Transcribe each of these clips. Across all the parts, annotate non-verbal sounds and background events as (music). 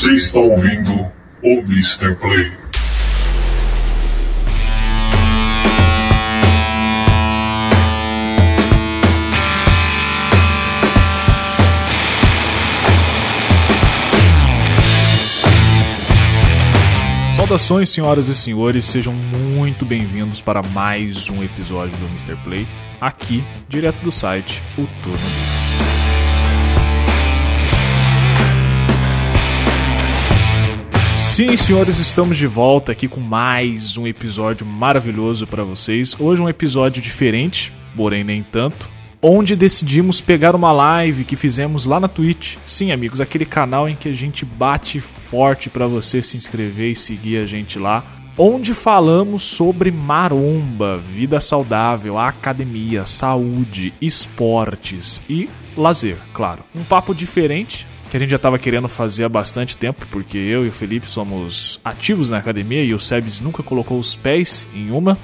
Você está ouvindo o Mr. Play. Saudações, senhoras e senhores, sejam muito bem-vindos para mais um episódio do Mr. Play, aqui, direto do site O Turno Livre. Sim, senhores, estamos de volta aqui com mais um episódio maravilhoso para vocês. Hoje um episódio diferente, porém nem tanto, onde decidimos pegar uma live que fizemos lá na Twitch. Sim, amigos, aquele canal em que a gente bate forte para você se inscrever e seguir a gente lá. Onde falamos sobre maromba, vida saudável, academia, saúde, esportes e lazer, claro. Um papo diferente, que a gente já estava querendo fazer há bastante tempo, porque eu e o Felipe somos ativos na academia e o Sebs nunca colocou os pés em uma.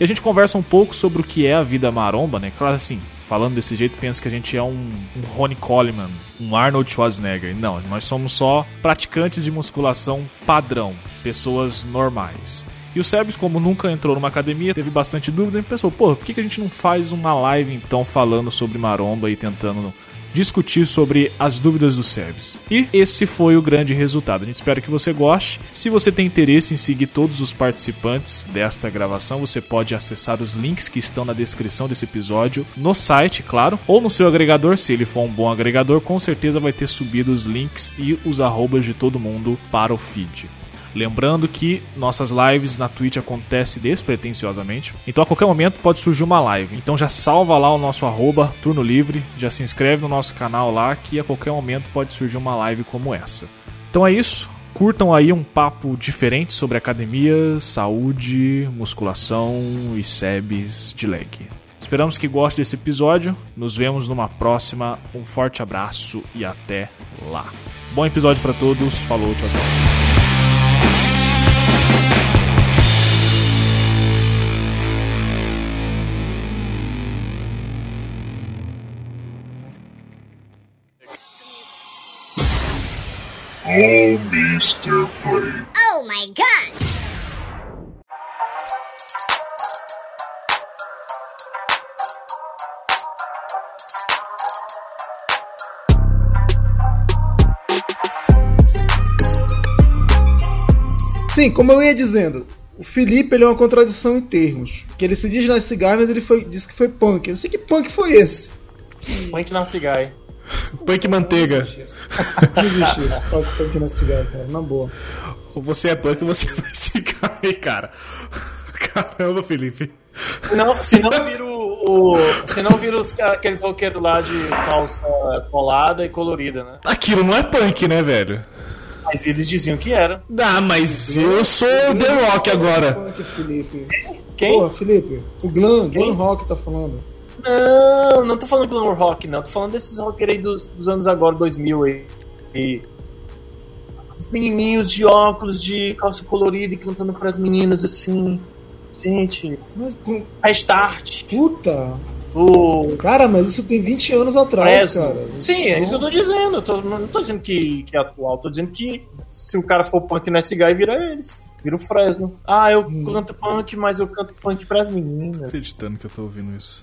E a gente conversa um pouco sobre o que é a vida maromba, né? Claro, assim, falando desse jeito, pensa que a gente é um, um Ronnie Coleman, um Arnold Schwarzenegger. Não, nós somos só praticantes de musculação padrão, pessoas normais. E o Sebs, como nunca entrou numa academia, teve bastante dúvidas e pensou, pô, por que a gente não faz uma live então falando sobre maromba e tentando discutir sobre as dúvidas do Sebs. E esse foi o grande resultado. A gente espera que você goste. Se você tem interesse em seguir todos os participantes desta gravação, você pode acessar os links que estão na descrição desse episódio no site, claro, ou no seu agregador, se ele for um bom agregador, com certeza vai ter subido os links e os arrobas de todo mundo para o feed. Lembrando que nossas lives na Twitch acontecem despretensiosamente. Então a qualquer momento pode surgir uma live. Então já salva lá o nosso arroba, turno livre, já se inscreve no nosso canal lá que a qualquer momento pode surgir uma live como essa. Então é isso. Curtam aí um papo diferente sobre academia, saúde, musculação e sebes de leg. Esperamos que goste desse episódio. Nos vemos numa próxima. Um forte abraço e até lá. Bom episódio para todos. Falou, tchau, tchau. O Mr. Play. Oh my god! Sim, como eu ia dizendo, o Felipe ele é uma contradição em termos. Que ele se diz nice guy, mas ele foi, disse que foi punk. Eu não sei que punk foi esse. Punk Nasty Guy. Punk manteiga. Não existe isso. Não existe isso. (laughs) Punk, nice guy, cara. Na boa. Ou você é punk ou você (laughs) é esse cara aí, (laughs) cara. Caramba, Felipe. Não, se não vira o. o- se não vira os, aqueles roqueiros lá de calça colada e colorida, né? Aquilo não é punk, né, velho? Mas eles diziam que era. Ah, mas eu sou o The Rock agora. Punk, Felipe. Quem? Porra, Felipe. O Glam, Quem? Glam Rock tá falando. Não, não tô falando glamour rock, não. Tô falando desses rockeiros aí dos, dos anos agora, 2000 aí. E. Os menininhos de óculos, de calça colorida e cantando pras meninas assim. Gente, Mas, com- Restart. puta. O. Cara, mas isso tem 20 anos atrás, Fresno. cara. Sim, é isso que eu tô dizendo. Eu tô- não tô dizendo que, que é atual, tô dizendo que se o cara for punk nesse guy, vira eles. Vira o Fresno. Ah, eu canto punk, mas eu canto punk pras meninas. Acreditando que eu tô ouvindo isso.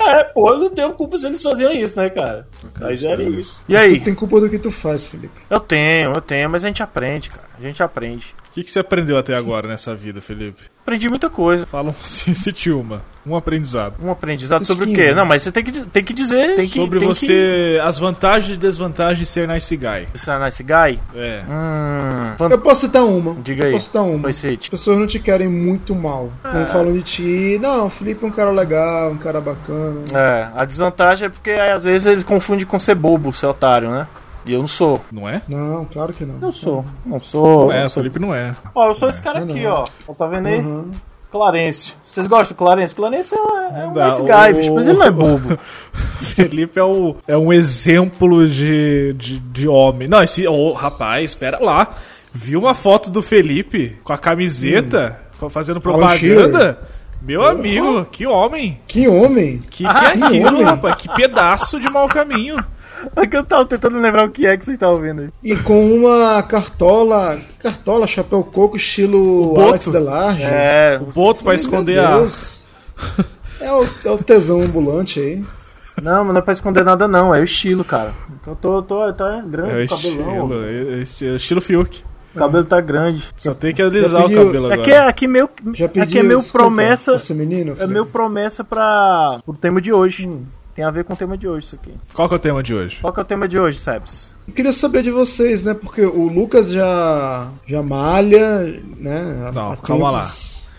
É, pô, eu não tenho culpa se eles faziam isso, né, cara? Mas era isso. E aí? Tu tem culpa do que tu faz, Felipe. Eu tenho, eu tenho, mas a gente aprende, cara. A gente aprende. O que, que você aprendeu até agora nessa vida, Felipe? Aprendi muita coisa. Fala um (laughs) cite uma. Um aprendizado. Um aprendizado Esses sobre o 15. quê? Não, mas você tem que, tem que dizer. Tem que, Sobre tem você. As vantagens e desvantagens de ser nice guy. Que... Você é nice guy? É. Hum. Eu posso citar uma. Diga Eu aí. posso citar uma. As pessoas não te querem muito mal. Como falam de ti. Não, o Felipe é um cara legal, um cara bacana. É, a desvantagem é porque às vezes eles confundem com ser bobo, ser otário, né? E eu não sou. Não é? Não, claro que não. Eu sou. Não sou. Não é, eu o sou. Felipe não é. Ó, eu sou esse cara Não, aqui, não. ó. Ó, Tá vendo aí? Uhum. Clarêncio. Vocês gostam do Clarêncio? Clarêncio é, é um nice guy, bicho, mas ele não é (laughs) bobo. Felipe é, o, é um exemplo de, de, de homem. Não, esse. Ô, rapaz, espera lá. Viu uma foto do Felipe com a camiseta, Hum. fazendo Alan propaganda? Meu amigo, que homem. Que homem! Que, Ah, que é que aquilo, homem. rapaz? Que pedaço de mau caminho. É que eu tava tentando lembrar o que é que vocês estavam vendo aí. E com uma cartola. Cartola, chapéu coco, estilo. Alex Delarge. É, O boto pra esconder a. É o, é o tesão ambulante aí. não, mas não é pra esconder nada não, é o estilo, cara. Eu tô, tô, tá grande É o cabelão. estilo, é- esse é o estilo Fiuk. O cabelo tá grande. Só tem que alisar o pediu- cabelo É agora. que é aqui meu, Já aqui pediu é meu desculpa promessa, Esse menino, é meu promessa para o tema de hoje. Tem a ver com o tema de hoje isso aqui. Qual que é o tema de hoje? Qual que é o tema de hoje, Sebs? Eu queria saber de vocês, né? Porque o Lucas já, já malha, né? Não, calma lá. tempos,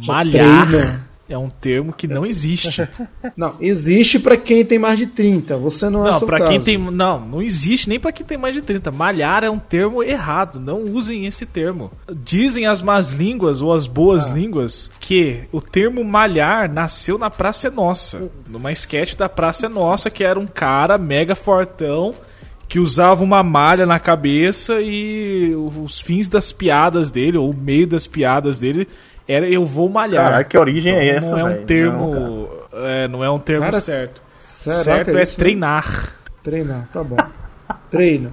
já Malhar treina. É um termo que não existe. (laughs) Não, existe pra quem tem mais de 30. Você não, é Não, seu pra caso. quem tem. Não, não existe nem pra quem tem mais de 30. Malhar é um termo errado. Não usem esse termo. Dizem as más línguas ou as boas línguas que o termo malhar nasceu na Praça é Nossa. Numa sketch da Praça é Nossa, que era um cara mega fortão que usava uma malha na cabeça e os fins das piadas dele, ou o meio das piadas dele, era eu vou malhar. Caralho, que origem é Então, essa, Não é um velho? termo. é, não é um termo Cara, certo. Será certo que é isso? treinar. Treinar, tá bom. Treina.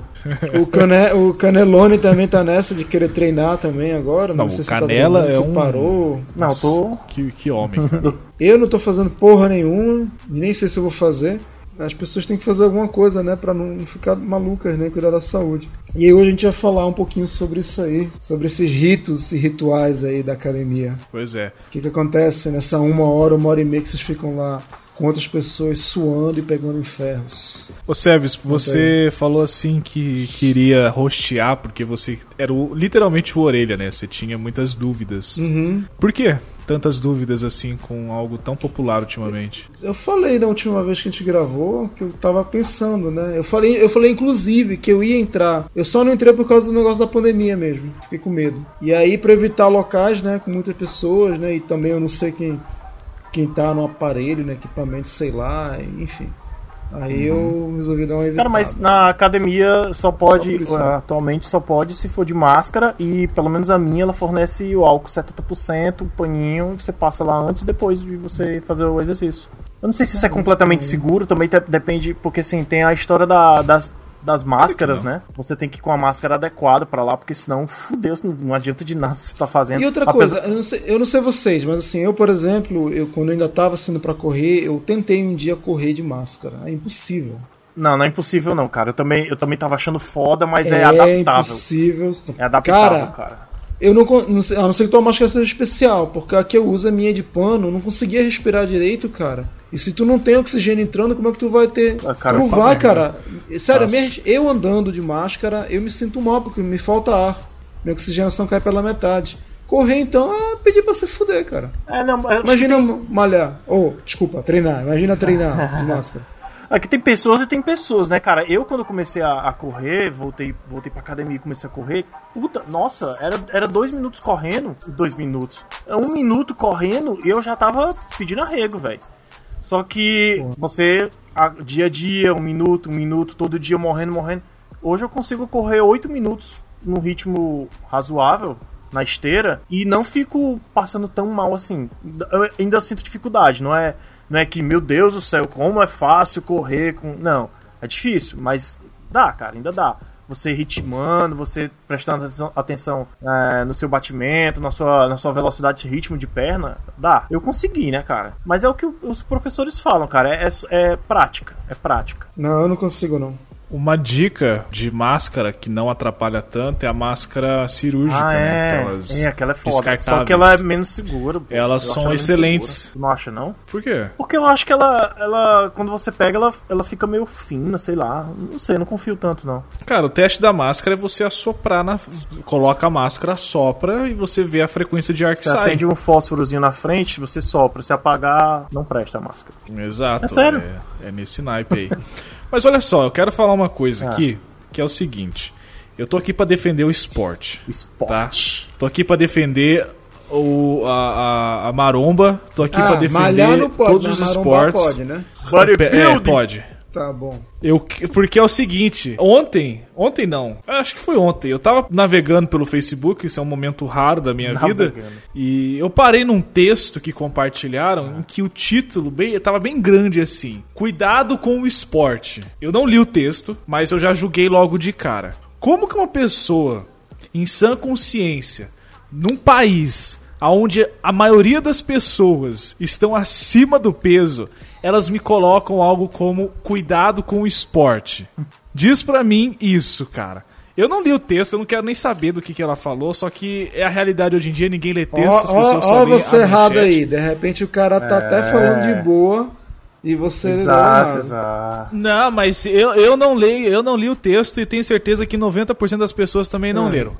O, Cane, o Canelone também tá nessa de querer treinar também agora. Não, Não, sei o se tá Canela é um- parou. Não, tô. Que, que homem, cara. (laughs) Eu não tô fazendo porra nenhuma, nem sei se eu vou fazer. As pessoas têm que fazer alguma coisa, né, Pra não ficar malucas, né, cuidar da saúde. E aí hoje a gente vai falar um pouquinho sobre isso aí, sobre esses ritos e rituais aí da academia. pois é. O que que acontece nessa uma hora, uma hora e meia que vocês ficam lá com outras pessoas suando e pegando em ferros. Ô Sebes, você falou assim que queria rostear porque você era o- literalmente o orelha, né? Você tinha muitas dúvidas. Uhum. Por quê tantas dúvidas assim com algo tão popular ultimamente? Eu falei da última vez que a gente gravou que eu tava pensando, né? Eu falei, eu falei inclusive que eu ia entrar. Eu só não entrei por causa do negócio da pandemia mesmo. Fiquei com medo. E aí pra evitar locais, né, com muitas pessoas, né, e também eu não sei quem quem tá no aparelho, né, equipamento, sei lá, enfim. Aí eu resolvi dar uma evitada. Cara, mas na academia só pode, Só isso, né? atualmente só pode se for de máscara e pelo menos a minha ela fornece o álcool 70%, o paninho, você passa lá antes e depois de você fazer o exercício. Eu não sei se isso é completamente seguro, também depende, porque assim, tem a história da- das, das máscaras, né? Você tem que ir com a máscara adequada pra lá, porque senão, fudeu, não, adianta de nada você tá fazendo. E outra Apesar- coisa, eu não, sei, eu não sei vocês, mas assim, eu, por exemplo, eu quando eu ainda tava saindo pra correr, eu tentei um dia correr de máscara. É impossível. Não, não é impossível não, cara. Eu também, eu também tava achando foda, mas é, adaptável. impossível. É adaptável, Cara, cara. Eu não, não sei, a não ser que tua máscara seja especial, porque a que eu uso é minha de pano, eu não conseguia respirar direito, cara. E se tu não tem oxigênio entrando, como é que tu vai ter? Ah, cara, não vai, cara. Sério, mesmo eu andando de máscara, eu me sinto mal, porque me falta ar. Minha oxigenação cai pela metade. Correr, então, é pedir pra se fuder, cara. É, não, eu- Imagina malhar. Ou, desculpa, treinar. Imagina treinar de (laughs) máscara. Aqui tem pessoas e tem pessoas, né, cara? Eu, quando comecei a, a correr, voltei, voltei pra academia e comecei a correr, puta, nossa, era, era dois minutos correndo, dois minutos, um minuto correndo e eu já tava pedindo arrego, velho. Só que você, a- dia a dia, um minuto, um minuto, todo dia morrendo, morrendo. Hoje eu consigo correr oito minutos num ritmo razoável, na esteira, e não fico passando tão mal assim. Eu ainda sinto dificuldade, não é, não é que, meu Deus do céu, como é fácil correr com. Não, é difícil, mas dá, cara, ainda dá. Você ritmando, você prestando atenção, é, no seu batimento, na sua, na sua velocidade de ritmo de perna, dá. Eu consegui, né, cara? Mas é o que os professores falam, cara. É, é- é prática. É prática. Não, eu não consigo, não. Uma dica de máscara que não atrapalha tanto é a máscara cirúrgica, ah, né? é. Aquelas é, aquela é foda. Só descartáveis. que ela é menos segura. pô. Elas Eu são excelentes. não acha, não? Por quê? Porque eu acho que ela, ela quando você pega, ela, ela fica meio fina, sei lá. Não sei, não confio tanto, não. Cara, o teste da máscara é você assoprar na. Coloca a máscara, assopra e você vê a frequência de ar que Você sai. acende um fósforozinho na frente, você sopra. Se apagar, não presta a máscara. Exato. É sério? É, é nesse naipe aí. (laughs) Mas olha só, eu quero falar uma coisa Ah. aqui, que é o seguinte. Eu tô aqui pra defender o esporte. O esporte. Tô aqui pra defender o, a, a, a maromba. Tô aqui pra Ah, defender malhar não pode, todos mas os esportes. pode, né? É, pode. Tá bom. Eu, porque é o seguinte, ontem, ontem não, acho que foi ontem, eu tava navegando pelo Facebook, isso é um momento raro da minha vida, Navegando. e eu parei num texto que compartilharam em que o título bem, tava bem grande assim: Cuidado com o esporte. Eu não li o texto, mas eu já julguei logo de cara. Como que uma pessoa em sã consciência, num país onde a maioria das pessoas estão acima do peso, elas me colocam algo como cuidado com o esporte. Diz pra mim isso, cara. Eu não li o texto, eu não quero nem saber do que, que ela falou, só que é a realidade hoje em dia, ninguém lê texto, as Ó, pessoas ó, ó você errado aí. De repente o cara tá até É. falando de boa e você Exato, errado. exato. Não, mas eu, eu não leio, eu não li o texto e tenho certeza que 90% das pessoas também não Ah. leram.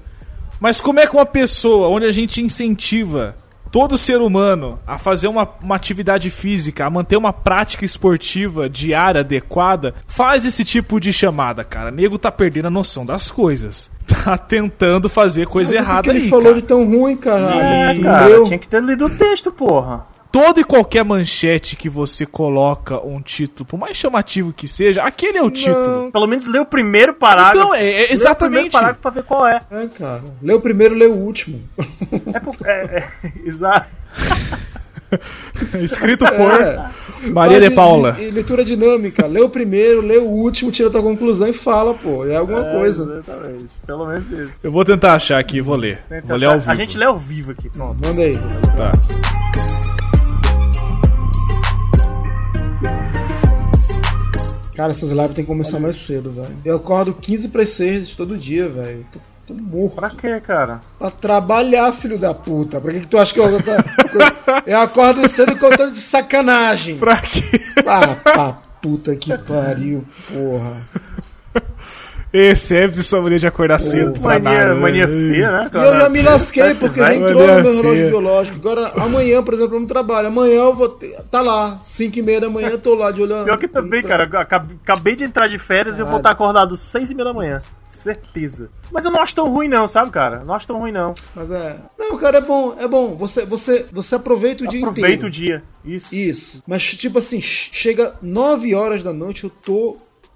Mas como é que uma pessoa onde a gente incentiva todo ser humano a fazer uma, uma atividade física, a manter uma prática esportiva diária adequada, faz esse tipo de chamada, cara? Nego tá perdendo a noção das coisas. (laughs) Tá tentando fazer coisa Mas o que errada que ele aí, falou cara. de tão ruim, caralho? É, cara, tinha que ter lido o texto, porra. Toda e qualquer manchete que você coloca um título, por mais chamativo que seja, aquele é o título. Pelo menos lê o primeiro parágrafo. Então, é- é Lê o primeiro exatamente. parágrafo pra ver qual é. É, cara. Lê o primeiro, lê o último. É, por- é, é, (laughs) exato. (laughs) Escrito por É. Maria Faz de Paula. e- e leitura dinâmica. Lê o primeiro, lê o último, tira a tua conclusão e fala, pô. É alguma coisa. Exatamente. Pelo menos isso. Eu vou tentar achar aqui, vou ler. Tenta vou ler achar- ao vivo. A gente lê ao vivo aqui, pronto. Manda aí. Tá. Cara, essas lives tem que começar mais cedo, velho. Eu acordo 15 para 6 todo dia, velho. Tô, tô morto. Pra quê, cara? Pra trabalhar, filho da puta. Pra que, que tu acha que eu. Eu acordo cedo contando de sacanagem. Pra quê? Ah, pá, puta que pariu, porra. Esse é de sua mania de acordar cedo. pra Mania, nada, mania né? feia, né, E cara? eu já me lasquei porque já entrou Mania no meu relógio feia. biológico. Agora, amanhã, por exemplo, eu não trabalho. Amanhã eu vou ter. Tá lá, 5 e meia da manhã, eu tô lá de olho. Pior que também, cara. Acabei de entrar de férias e eu vou estar acordado 6 e meia da manhã. Certeza. Mas eu não acho tão ruim, não, sabe, cara? Não acho tão ruim, não. Mas é. Não, cara, é bom, é bom. Você, você, você aproveita o dia Aproveita inteiro. o dia. Isso. Isso. Mas, tipo assim, chega 9 horas da noite, eu tô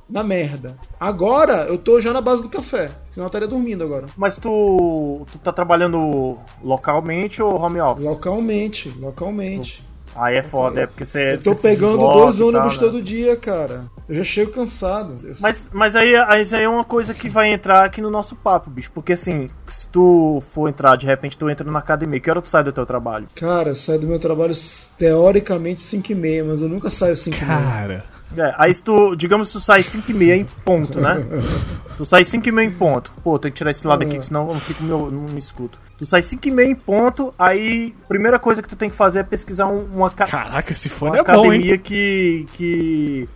na merda. Agora, eu tô já na base do café. Senão eu estaria dormindo agora. Mas tu, tu tá trabalhando localmente ou home office? Localmente, localmente. Aí é foda, é porque você. Eu tô você pegando dois e tal, ônibus né? todo dia, cara. Eu já chego cansado. Mas, mas aí, aí é uma coisa que vai entrar aqui no nosso papo, bicho. Porque assim, se tu for entrar, de repente tu entra na academia, que hora tu sai do teu trabalho? Cara, eu saio do meu trabalho teoricamente 5 e meia, mas eu nunca saio 5 e meia. Cara. É, aí se tu, digamos que tu sai 5 e meia em ponto, né? Tu sai 5 e meia em ponto. Pô, tem que tirar esse lado aqui, que senão eu não fico meu, não me escuto. Tu sai 5 e meia em ponto, aí primeira coisa que tu tem que fazer é pesquisar um- uma, ca- Caraca, esse uma fone é bom, hein? academia que. que.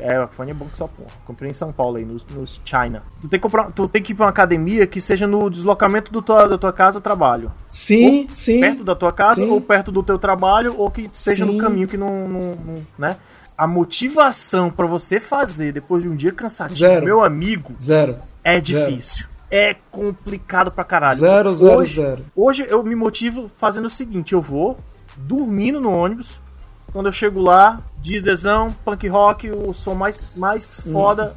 É, o fone é bom que só porra. Comprei em São Paulo aí, nos, nos China. Tu tem, que comprar, tu tem que ir pra uma academia que seja no deslocamento do tua, da tua casa ao trabalho. Sim, sim. Perto da tua casa Sim. ou perto do teu trabalho, ou que seja Sim. no caminho que não. não- não- né? A motivação pra você fazer depois de um dia cansativo, Zero. meu amigo, Zero. é difícil. É complicado pra caralho. Zero, zero, hoje, zero. Hoje eu me motivo fazendo o seguinte: eu vou dormindo no ônibus. Quando eu chego lá, dieselzão, punk rock, o som mais, mais foda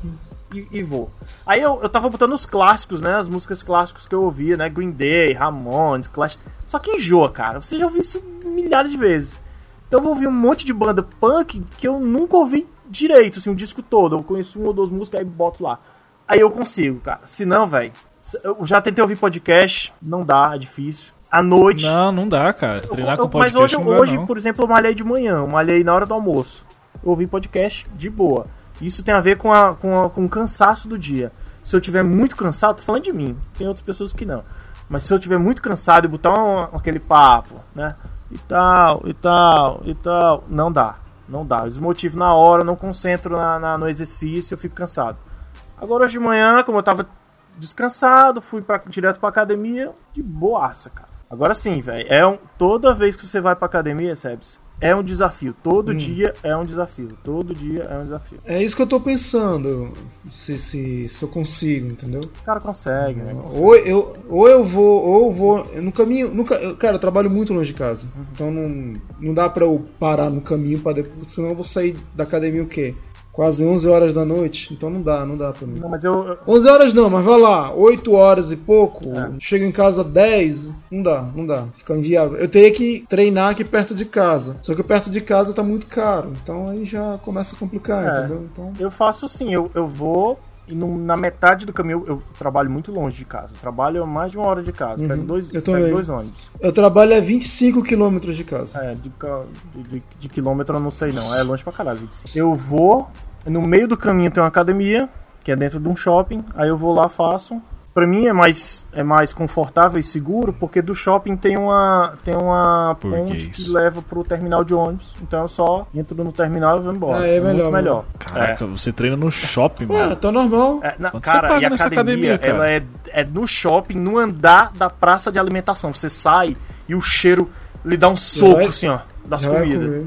e, e vou. Aí eu, eu tava botando os clássicos, né? As músicas clássicas que eu ouvia, né? Green Day, Ramones, Clash. Só que enjoa, cara. Você já ouviu isso milhares de vezes. Então eu vou ouvir um monte de banda punk que eu nunca ouvi direito, assim, um disco todo. Eu conheço uma ou duas músicas, aí boto lá. Aí eu consigo, cara. Se não, velho. Eu já tentei ouvir podcast, não dá, é difícil. À noite. Não, não dá, cara. Treinar Eu- com mas podcast hoje, não hoje não. por exemplo, eu malhei de manhã, eu malhei na hora do almoço. Eu ouvi podcast de boa. Isso tem a ver com, a, com, a- com o cansaço do dia. Se eu tiver muito cansado, tô falando de mim, tem outras pessoas que não. Mas se eu tiver muito cansado e botar um- aquele papo, né? E tal, e tal, e tal, não dá. Não dá. Eu desmotivo na hora, não concentro na, na- no exercício, eu fico cansado. Agora hoje de manhã, como eu tava descansado, fui pra, direto pra academia, de boaça, cara. Agora sim, velho, é um, toda vez que você vai pra academia, Sebs, é um desafio. Todo dia é um desafio. Todo dia é um desafio. É isso que eu tô pensando. Se, se, se eu consigo, entendeu? O cara consegue, né? Ou eu, ou eu vou, ou eu vou. No caminho. Nunca, eu- cara, eu trabalho muito longe de casa. Então não, não dá pra eu parar no caminho para depois. Senão eu vou sair da academia o quê? Quase 11 horas da noite, então não dá, não dá pra mim. Não, mas eu. eu- 11 horas não, mas vai lá, 8 horas e pouco, É. chego em casa 10, não dá, não dá, fica inviável. Eu teria que treinar aqui perto de casa, só que perto de casa tá muito caro, então aí já começa a complicar, É. entendeu? Então, Eu faço assim, eu, eu vou e no- na metade do caminho eu, eu trabalho muito longe de casa. Eu trabalho a mais de uma hora de casa. Uhum. Pego, dois, Eu pego dois ônibus. eu trabalho a 25 quilômetros de casa. É, de, de- de quilômetro eu não sei não. É longe pra caralho. 25. Eu vou, no meio do caminho tem uma academia, que é dentro de um shopping. Aí eu vou lá, faço. Pra mim é mais, é mais confortável e seguro, porque do shopping tem uma, tem uma Por que ponte que isso? leva pro terminal de ônibus. Então eu só entro no terminal e vou embora. Ah, é muito melhor, melhor. Caraca, você treina no shopping, Ué, mano. tá normal. É, na- cara, paga e a nessa academia, academia, cara? ela é, é no shopping, no andar da praça de alimentação. Você sai e o cheiro lhe dá um soco, vai- assim, ó, das comidas.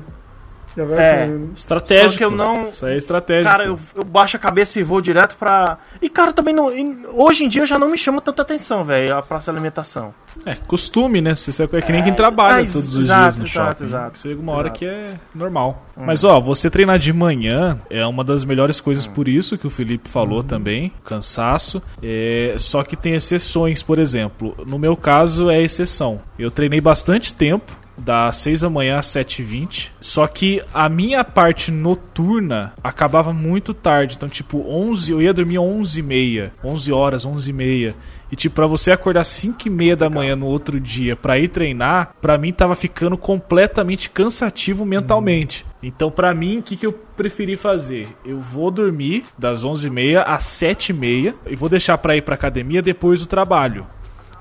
Já vai É. né? Estratégico. Só que eu não- Isso aí é estratégico. Cara, eu, eu baixo a cabeça e vou direto pra. E, cara, também não. hoje em dia já não me chama tanta atenção, velho, a praça de alimentação. É, costume, né? Você sabe, é que nem quem É, trabalha mas- todos os exato, dias no exato, shopping. exato, Chega uma hora exato. que é normal. Hum. Mas, ó, você treinar de manhã é uma das melhores coisas por isso que o Felipe falou Uhum. também, cansaço. É, só que tem exceções, por exemplo. No meu caso é exceção. Eu treinei bastante tempo, das 6 da manhã às 7h20. Só que a minha parte noturna acabava muito tarde. Então, tipo, 11, eu ia dormir 11h30, 11 horas, 11h30. E, tipo, pra você acordar 5 e meia da manhã no outro dia pra ir treinar, pra mim tava ficando completamente cansativo mentalmente. Então, pra mim, o que, que eu preferi fazer? Eu vou dormir das 11h30 às 7h30 e vou deixar pra ir pra academia depois do trabalho.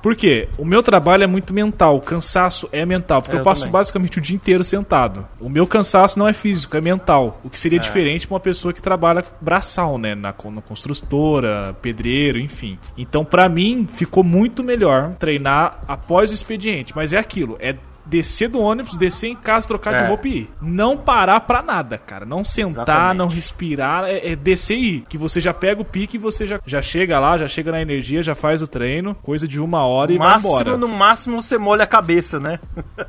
Por quê? O meu trabalho é muito mental, o cansaço é mental, porque É, eu, eu passo também. basicamente o dia inteiro sentado. O meu cansaço não é físico, é mental. O que seria diferente pra uma pessoa que trabalha braçal, né? Na, na construtora, pedreiro, enfim. Então, pra mim, ficou muito melhor treinar após o expediente. Mas é aquilo, é descer do ônibus, descer em casa, trocar de É. roupa e ir. Não parar pra nada, cara. Não sentar, Exatamente. não respirar, é, é descer e ir. Que você já pega o pique e você já, já chega lá, já chega na energia, já faz o treino, coisa de uma hora e vai embora. máximo, no máximo você molha a cabeça, né? (laughs)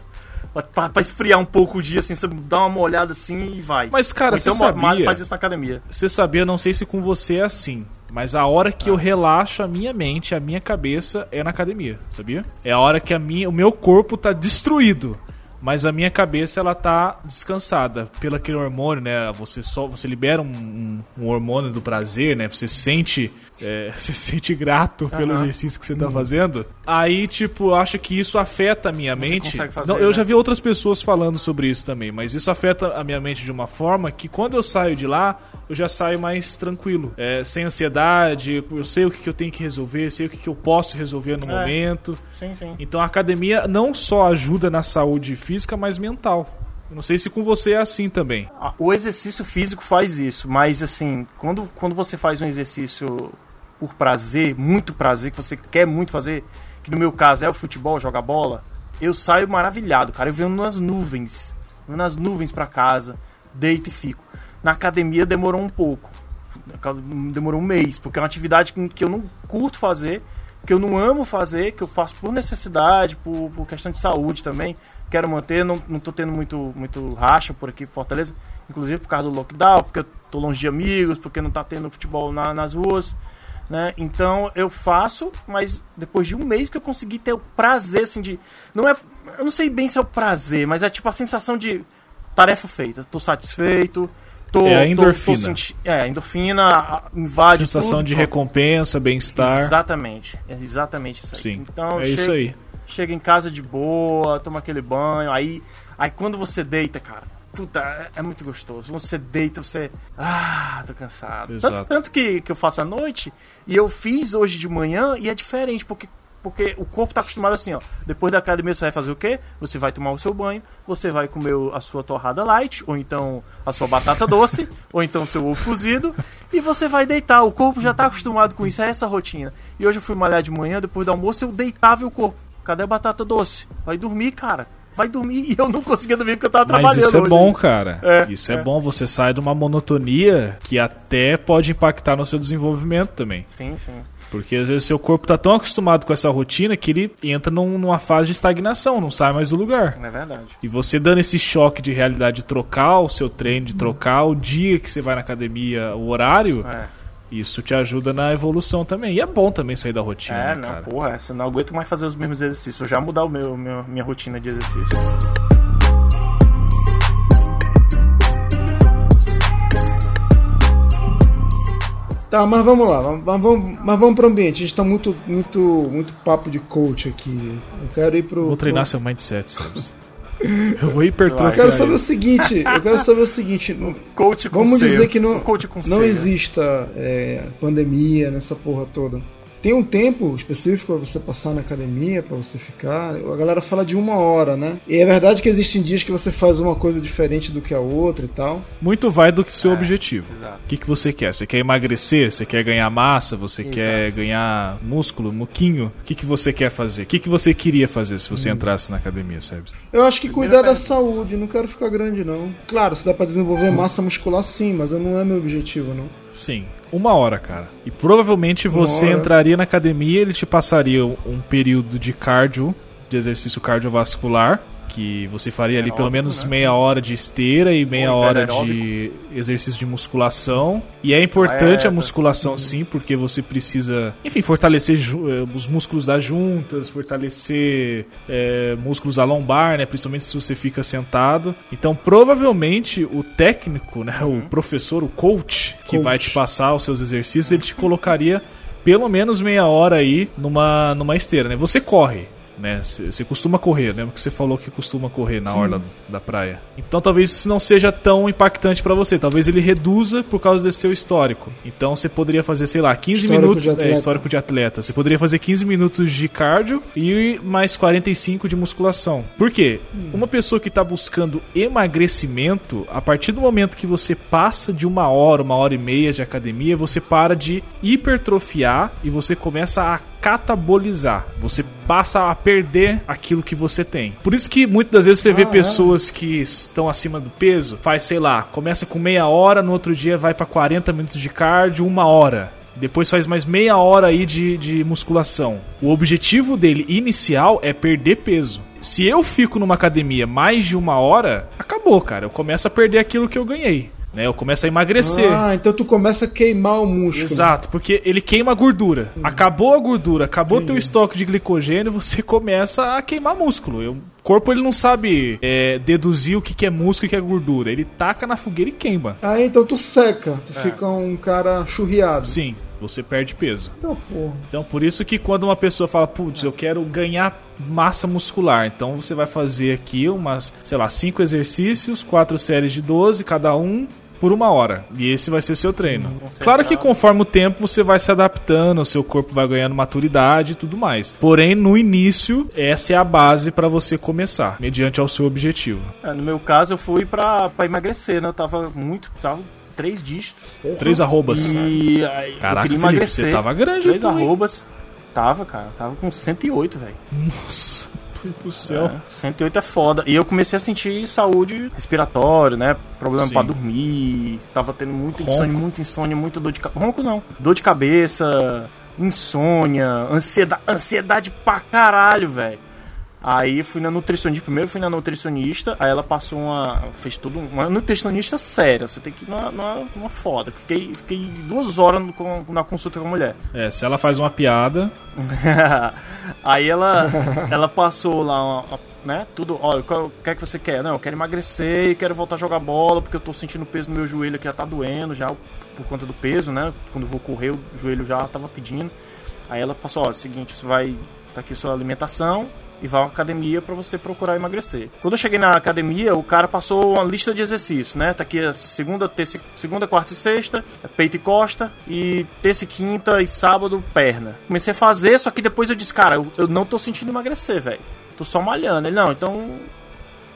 pra, pra- esfriar um pouco o dia, assim, você dá uma molhada assim e vai. Mas, cara, Ou então você sabia- faz isso na academia. Você sabia, não sei se com você é assim, mas a hora que eu relaxo a minha mente, a minha cabeça é na academia, sabia? É a hora que a minha, o meu corpo tá destruído, mas a minha cabeça ela tá descansada pelo aquele hormônio, né? Você só você libera um, um- um hormônio do prazer, né? Você sente é, (laughs) você se sente grato pelo Aham. exercício que você tá fazendo. Aí, tipo, acho que isso afeta a minha Você mente. fazer, Não, eu né? já vi outras pessoas falando sobre isso também, mas isso afeta a minha mente de uma forma que quando eu saio de lá, eu já saio mais tranquilo, é, sem ansiedade, eu sei o que, eu tenho que resolver, sei o que, que eu posso resolver no É. momento. Sim, sim. Então a academia não só ajuda na saúde física, mas mental. Eu não sei se com você é assim também. Ah, O exercício físico faz isso, mas assim, quando, quando você faz um exercício por prazer, muito prazer, que você quer muito fazer, que no meu caso é o futebol, jogar bola, eu saio maravilhado, cara. Eu venho nas nuvens, venho nas nuvens pra casa, deito e fico. Na academia demorou um pouco, demorou um mês, porque é uma atividade que que eu não curto fazer, que eu não amo fazer, que eu faço por necessidade, por, por questão de saúde também. Quero manter, não, não tô tendo muito, muito racha por aqui Fortaleza, inclusive por causa do lockdown, porque eu tô longe de amigos, porque não tá tendo futebol na- nas ruas, né? Então eu faço, mas depois de um mês que eu consegui ter o prazer, assim, de. Não é. Eu não sei bem se é o prazer, mas é tipo a sensação de tarefa feita, tô satisfeito. Tô, É a tô- tô endorfina. senti- é, a endorfina invade Sensação tudo, de recompensa, bem-estar. Exatamente, é exatamente isso aí. Sim. Então, é isso aí. Chega em casa de boa, toma aquele banho, aí, aí quando você deita, cara, puta, é, é muito gostoso. Você deita, você. Ah, tô cansado. Exato. Tanto, tanto que, que eu faço à noite, e eu fiz hoje de manhã, e é diferente, porque. Porque o corpo tá acostumado assim, ó. Depois da academia você vai fazer o quê? Você vai tomar o seu banho, você vai comer a sua torrada light, ou então a sua batata doce, (laughs) ou então o seu ovo cozido, e você vai deitar. O corpo já tá acostumado com isso, é essa rotina. E hoje eu fui malhar de manhã, depois do almoço eu deitava e o corpo. Cadê a batata doce? Vai dormir, cara. Vai dormir. (laughs) E eu não conseguia dormir porque eu tava Mas trabalhando. isso é hoje. bom, cara. É, isso é, bom. Você sai de uma monotonia que até pode impactar no seu desenvolvimento também. Sim, sim. Porque às vezes seu corpo tá tão acostumado com essa rotina que ele entra num- numa fase de estagnação, não sai mais do lugar. É verdade. E você dando esse choque de realidade de trocar o seu treino, de trocar o dia que você vai na academia, o horário, É, isso te ajuda na evolução também. E é bom também sair da rotina, é né, não, cara? porra, eu não aguento mais fazer os mesmos exercícios. Vou já mudar o meu, meu- minha rotina de exercício. Tá, mas vamos lá, mas mas vamos, mas vamos pro ambiente. A gente tá muito, muito, muito papo de coach aqui. Eu quero ir pro. Vou treinar pro... seu mindset, Sabes? Eu vou Eu hipertrofiar. quero saber o seguinte, eu quero saber o seguinte, não- Coach com vamos C. dizer que não, Um não exista é, pandemia nessa porra toda. Tem um tempo específico pra você passar na academia, pra você ficar. A galera fala de uma hora, né? E é verdade que existem dias que você faz uma coisa diferente do que a outra e tal. Muito vai do que seu É, objetivo. exato. O que, que você quer? Você quer emagrecer? Você quer ganhar massa? Você Exato. quer ganhar músculo, muquinho? O que, que você quer fazer? O que, que você queria fazer se Hum. você entrasse na academia, sabe? Eu acho que Primeira cuidar da saúde, não quero ficar grande não. Claro, se dá pra desenvolver massa muscular sim, mas não é meu objetivo não. Sim, uma hora, cara. E provavelmente Uma você hora. entraria na academia, ele te passaria um período de cardio, de exercício cardiovascular, que você faria ali pelo Aeróbico, menos né? meia hora de esteira e meia hora aeróbico. de exercício de musculação. E é importante a Dieta. musculação sim, porque você precisa, enfim, fortalecer eh, os músculos das juntas, fortalecer eh, músculos da lombar, né? Principalmente se você fica sentado. Então, provavelmente o técnico, né, o professor, o coach, que Coach. vai te passar os seus exercícios, ele te colocaria pelo menos meia hora aí numa, numa esteira, né? Você corre, né? Você costuma correr, lembra que você falou que costuma correr na Sim. orla da praia. Então talvez isso não seja tão impactante pra você, talvez ele reduza por causa desse seu histórico. Então você poderia fazer, sei lá, 15 Histórico minutos, de é, histórico de atleta. Você poderia fazer 15 minutos de cardio e mais 45 de musculação. Por quê? Uma pessoa que tá buscando emagrecimento, a partir do momento que você passa de uma hora, uma hora e meia de academia, você para de hipertrofiar e você começa a catabolizar. Você passa a perder aquilo que você tem. Por isso que muitas das vezes você vê Ah, é? pessoas que estão acima do peso, faz, sei lá, começa com meia hora, no outro dia vai pra 40 minutos de cardio, uma hora. Depois faz mais meia hora aí de, de musculação. O objetivo dele inicial é perder peso. Se eu fico numa academia mais de uma hora, acabou, cara. Eu começo a perder aquilo que eu ganhei. Né? Eu começo a emagrecer. Ah, então tu começa a queimar o músculo. Exato, porque ele queima a gordura. Acabou a gordura, acabou teu estoque de glicogênio, você começa a queimar músculo. Eu- O corpo ele não sabe é, deduzir o que, que é músculo e o que é gordura. Ele taca na fogueira e queima. Ah, então tu seca, tu fica um cara churriado. Sim, você perde peso. Então. Então por isso que quando uma pessoa fala, putz, eu quero ganhar massa muscular, então você vai fazer aqui umas, sei lá, cinco exercícios, quatro séries de 12, cada um por uma hora. E esse vai ser seu treino. Claro que conforme o tempo você vai se adaptando, o seu corpo vai ganhando maturidade e tudo mais. Porém, no início, essa é a base para você começar, mediante ao seu objetivo. É, no meu caso, eu fui pra emagrecer, né? Eu tava muito. Tava três dígitos. Três arrobas. E aí Caraca, eu queria Felipe, emagrecer. você tava grande, Três então, arrobas. Tava, cara. Tava com 108, velho. Nossa, do céu. É, 108 é foda. E eu comecei a sentir saúde respiratória, né? Problema Sim. pra dormir. Tava tendo muita Ronco. insônia, muita insônia, muita dor de cabeça. Ronco não. Dor de cabeça, insônia, ansiedade, ansiedade pra caralho, velho. Aí fui na nutricionista. Primeiro fui na nutricionista, aí ela passou uma. fez tudo. Uma nutricionista séria. Você tem que ir numa, numa, numa foda. Fiquei, fiquei duas horas no- na consulta com a mulher. É, se ela faz uma piada, (laughs) Aí ela, ela passou lá, uma- uma- né? Tudo, olha, o que é que você quer? Não, eu quero emagrecer e quero voltar a jogar bola porque eu tô sentindo peso no meu joelho que já tá doendo já por conta do peso, né? Quando eu vou correr, o joelho já tava pedindo. Aí ela passou, ó, é o seguinte, você vai tá aqui sua alimentação e vai à academia pra você procurar emagrecer. Quando eu cheguei na academia, o cara passou uma lista de exercícios, né? Tá aqui a segunda, terça, segunda, quarta e sexta, é peito e costa, e terça e quinta e sábado, perna. Comecei a fazer, só que depois eu disse, cara, eu, eu não tô sentindo emagrecer, velho. Tô só malhando. Ele, não, então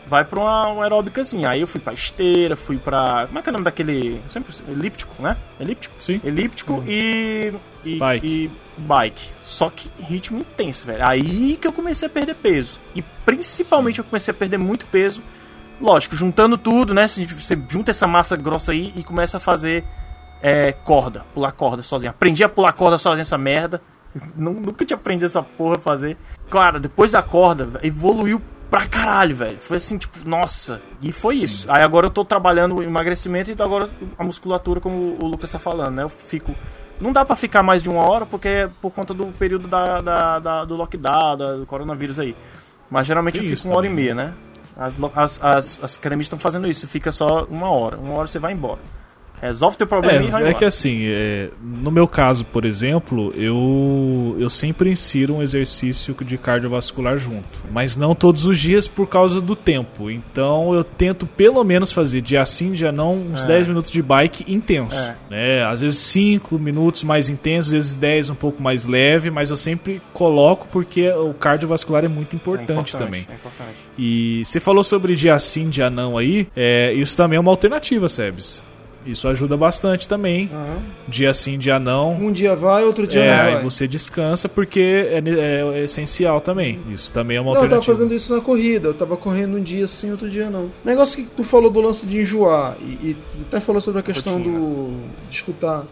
vai pra uma, uma aeróbicazinha. Aí eu fui pra esteira, fui pra. Como é que é o nome daquele. Sempre elíptico, né? Elíptico? sim. Elíptico e, e. Bike. E bike. Só que ritmo intenso, velho. Aí que eu comecei a perder peso. E principalmente eu comecei a perder muito peso. Lógico, juntando tudo, né? Você junta essa massa grossa aí e começa a fazer é corda, pular corda sozinho. Aprendi a pular corda sozinho essa merda. Nu- (laughs) Nunca tinha aprendido essa porra a fazer. Cara, depois da corda, evoluiu pra caralho, velho. Foi assim, tipo, nossa. E foi isso. Aí agora eu tô trabalhando o emagrecimento e então agora a musculatura, como o Lucas tá falando, né? Eu fico. Não dá pra ficar mais de uma hora porque é por conta do período da, da- da- do lockdown, da- do coronavírus aí. Mas geralmente Tem eu fico uma hora e também, meia, né? As, lo- as, as, as academias estão fazendo isso, fica só uma hora. Uma hora você vai embora. Resolve teu problema e vai É, é que assim, é, no meu caso, por exemplo, eu, eu sempre insiro um exercício de cardiovascular junto. Mas não todos os dias por causa do tempo. Então eu tento pelo menos fazer dia sim, dia não, uns É. 10 minutos de bike intenso. É. Né? Às vezes 5 minutos mais intenso, às vezes 10 um pouco mais leve, mas eu sempre coloco porque o cardiovascular é muito É importante, também. É importante. E você falou sobre dia sim, dia não aí, é, isso também é uma alternativa, Sebes. Isso ajuda bastante também. Aham. Dia sim, dia não. Um dia vai, outro dia É, não aí vai. você descansa porque é, ne- é essencial também. Isso também é uma Não, eu tava fazendo isso na corrida. Eu tava correndo um dia sim, outro dia não. Negócio que tu falou do lance de enjoar e, e tu até falou sobre a questão Rotina. do de escutar.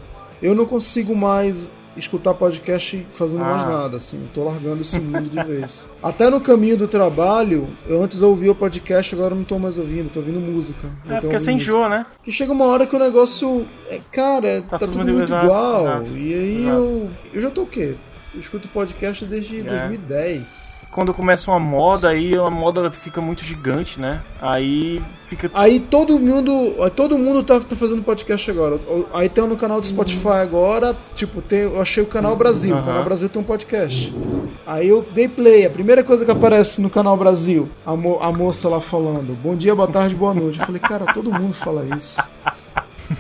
Eu não consigo mais escutar podcast fazendo mais Ah. nada, assim. Eu tô largando esse mundo de vez. (laughs) Até no caminho do trabalho, eu antes ouvia o podcast, agora eu não tô mais ouvindo, tô ouvindo música. É porque você enjoa, né? Que chega uma hora que o negócio. É, cara, é- tá, Tá tudo tudo muito exato, igual. exato, e aí exato. eu. Eu já tô o quê? Eu escuto podcast desde É. 2010. Quando começa uma moda, aí a moda fica muito gigante, né? Aí fica. Aí todo mundo. Todo mundo tá, tá fazendo podcast agora. Aí tem no canal do Spotify agora, tipo, tem, eu achei o canal Brasil. O Aham. canal Brasil tem um podcast. Aí eu dei play. A primeira coisa que aparece no canal Brasil, a, mo- a moça lá falando, bom dia, boa tarde, boa noite. Eu falei, cara, todo mundo fala isso.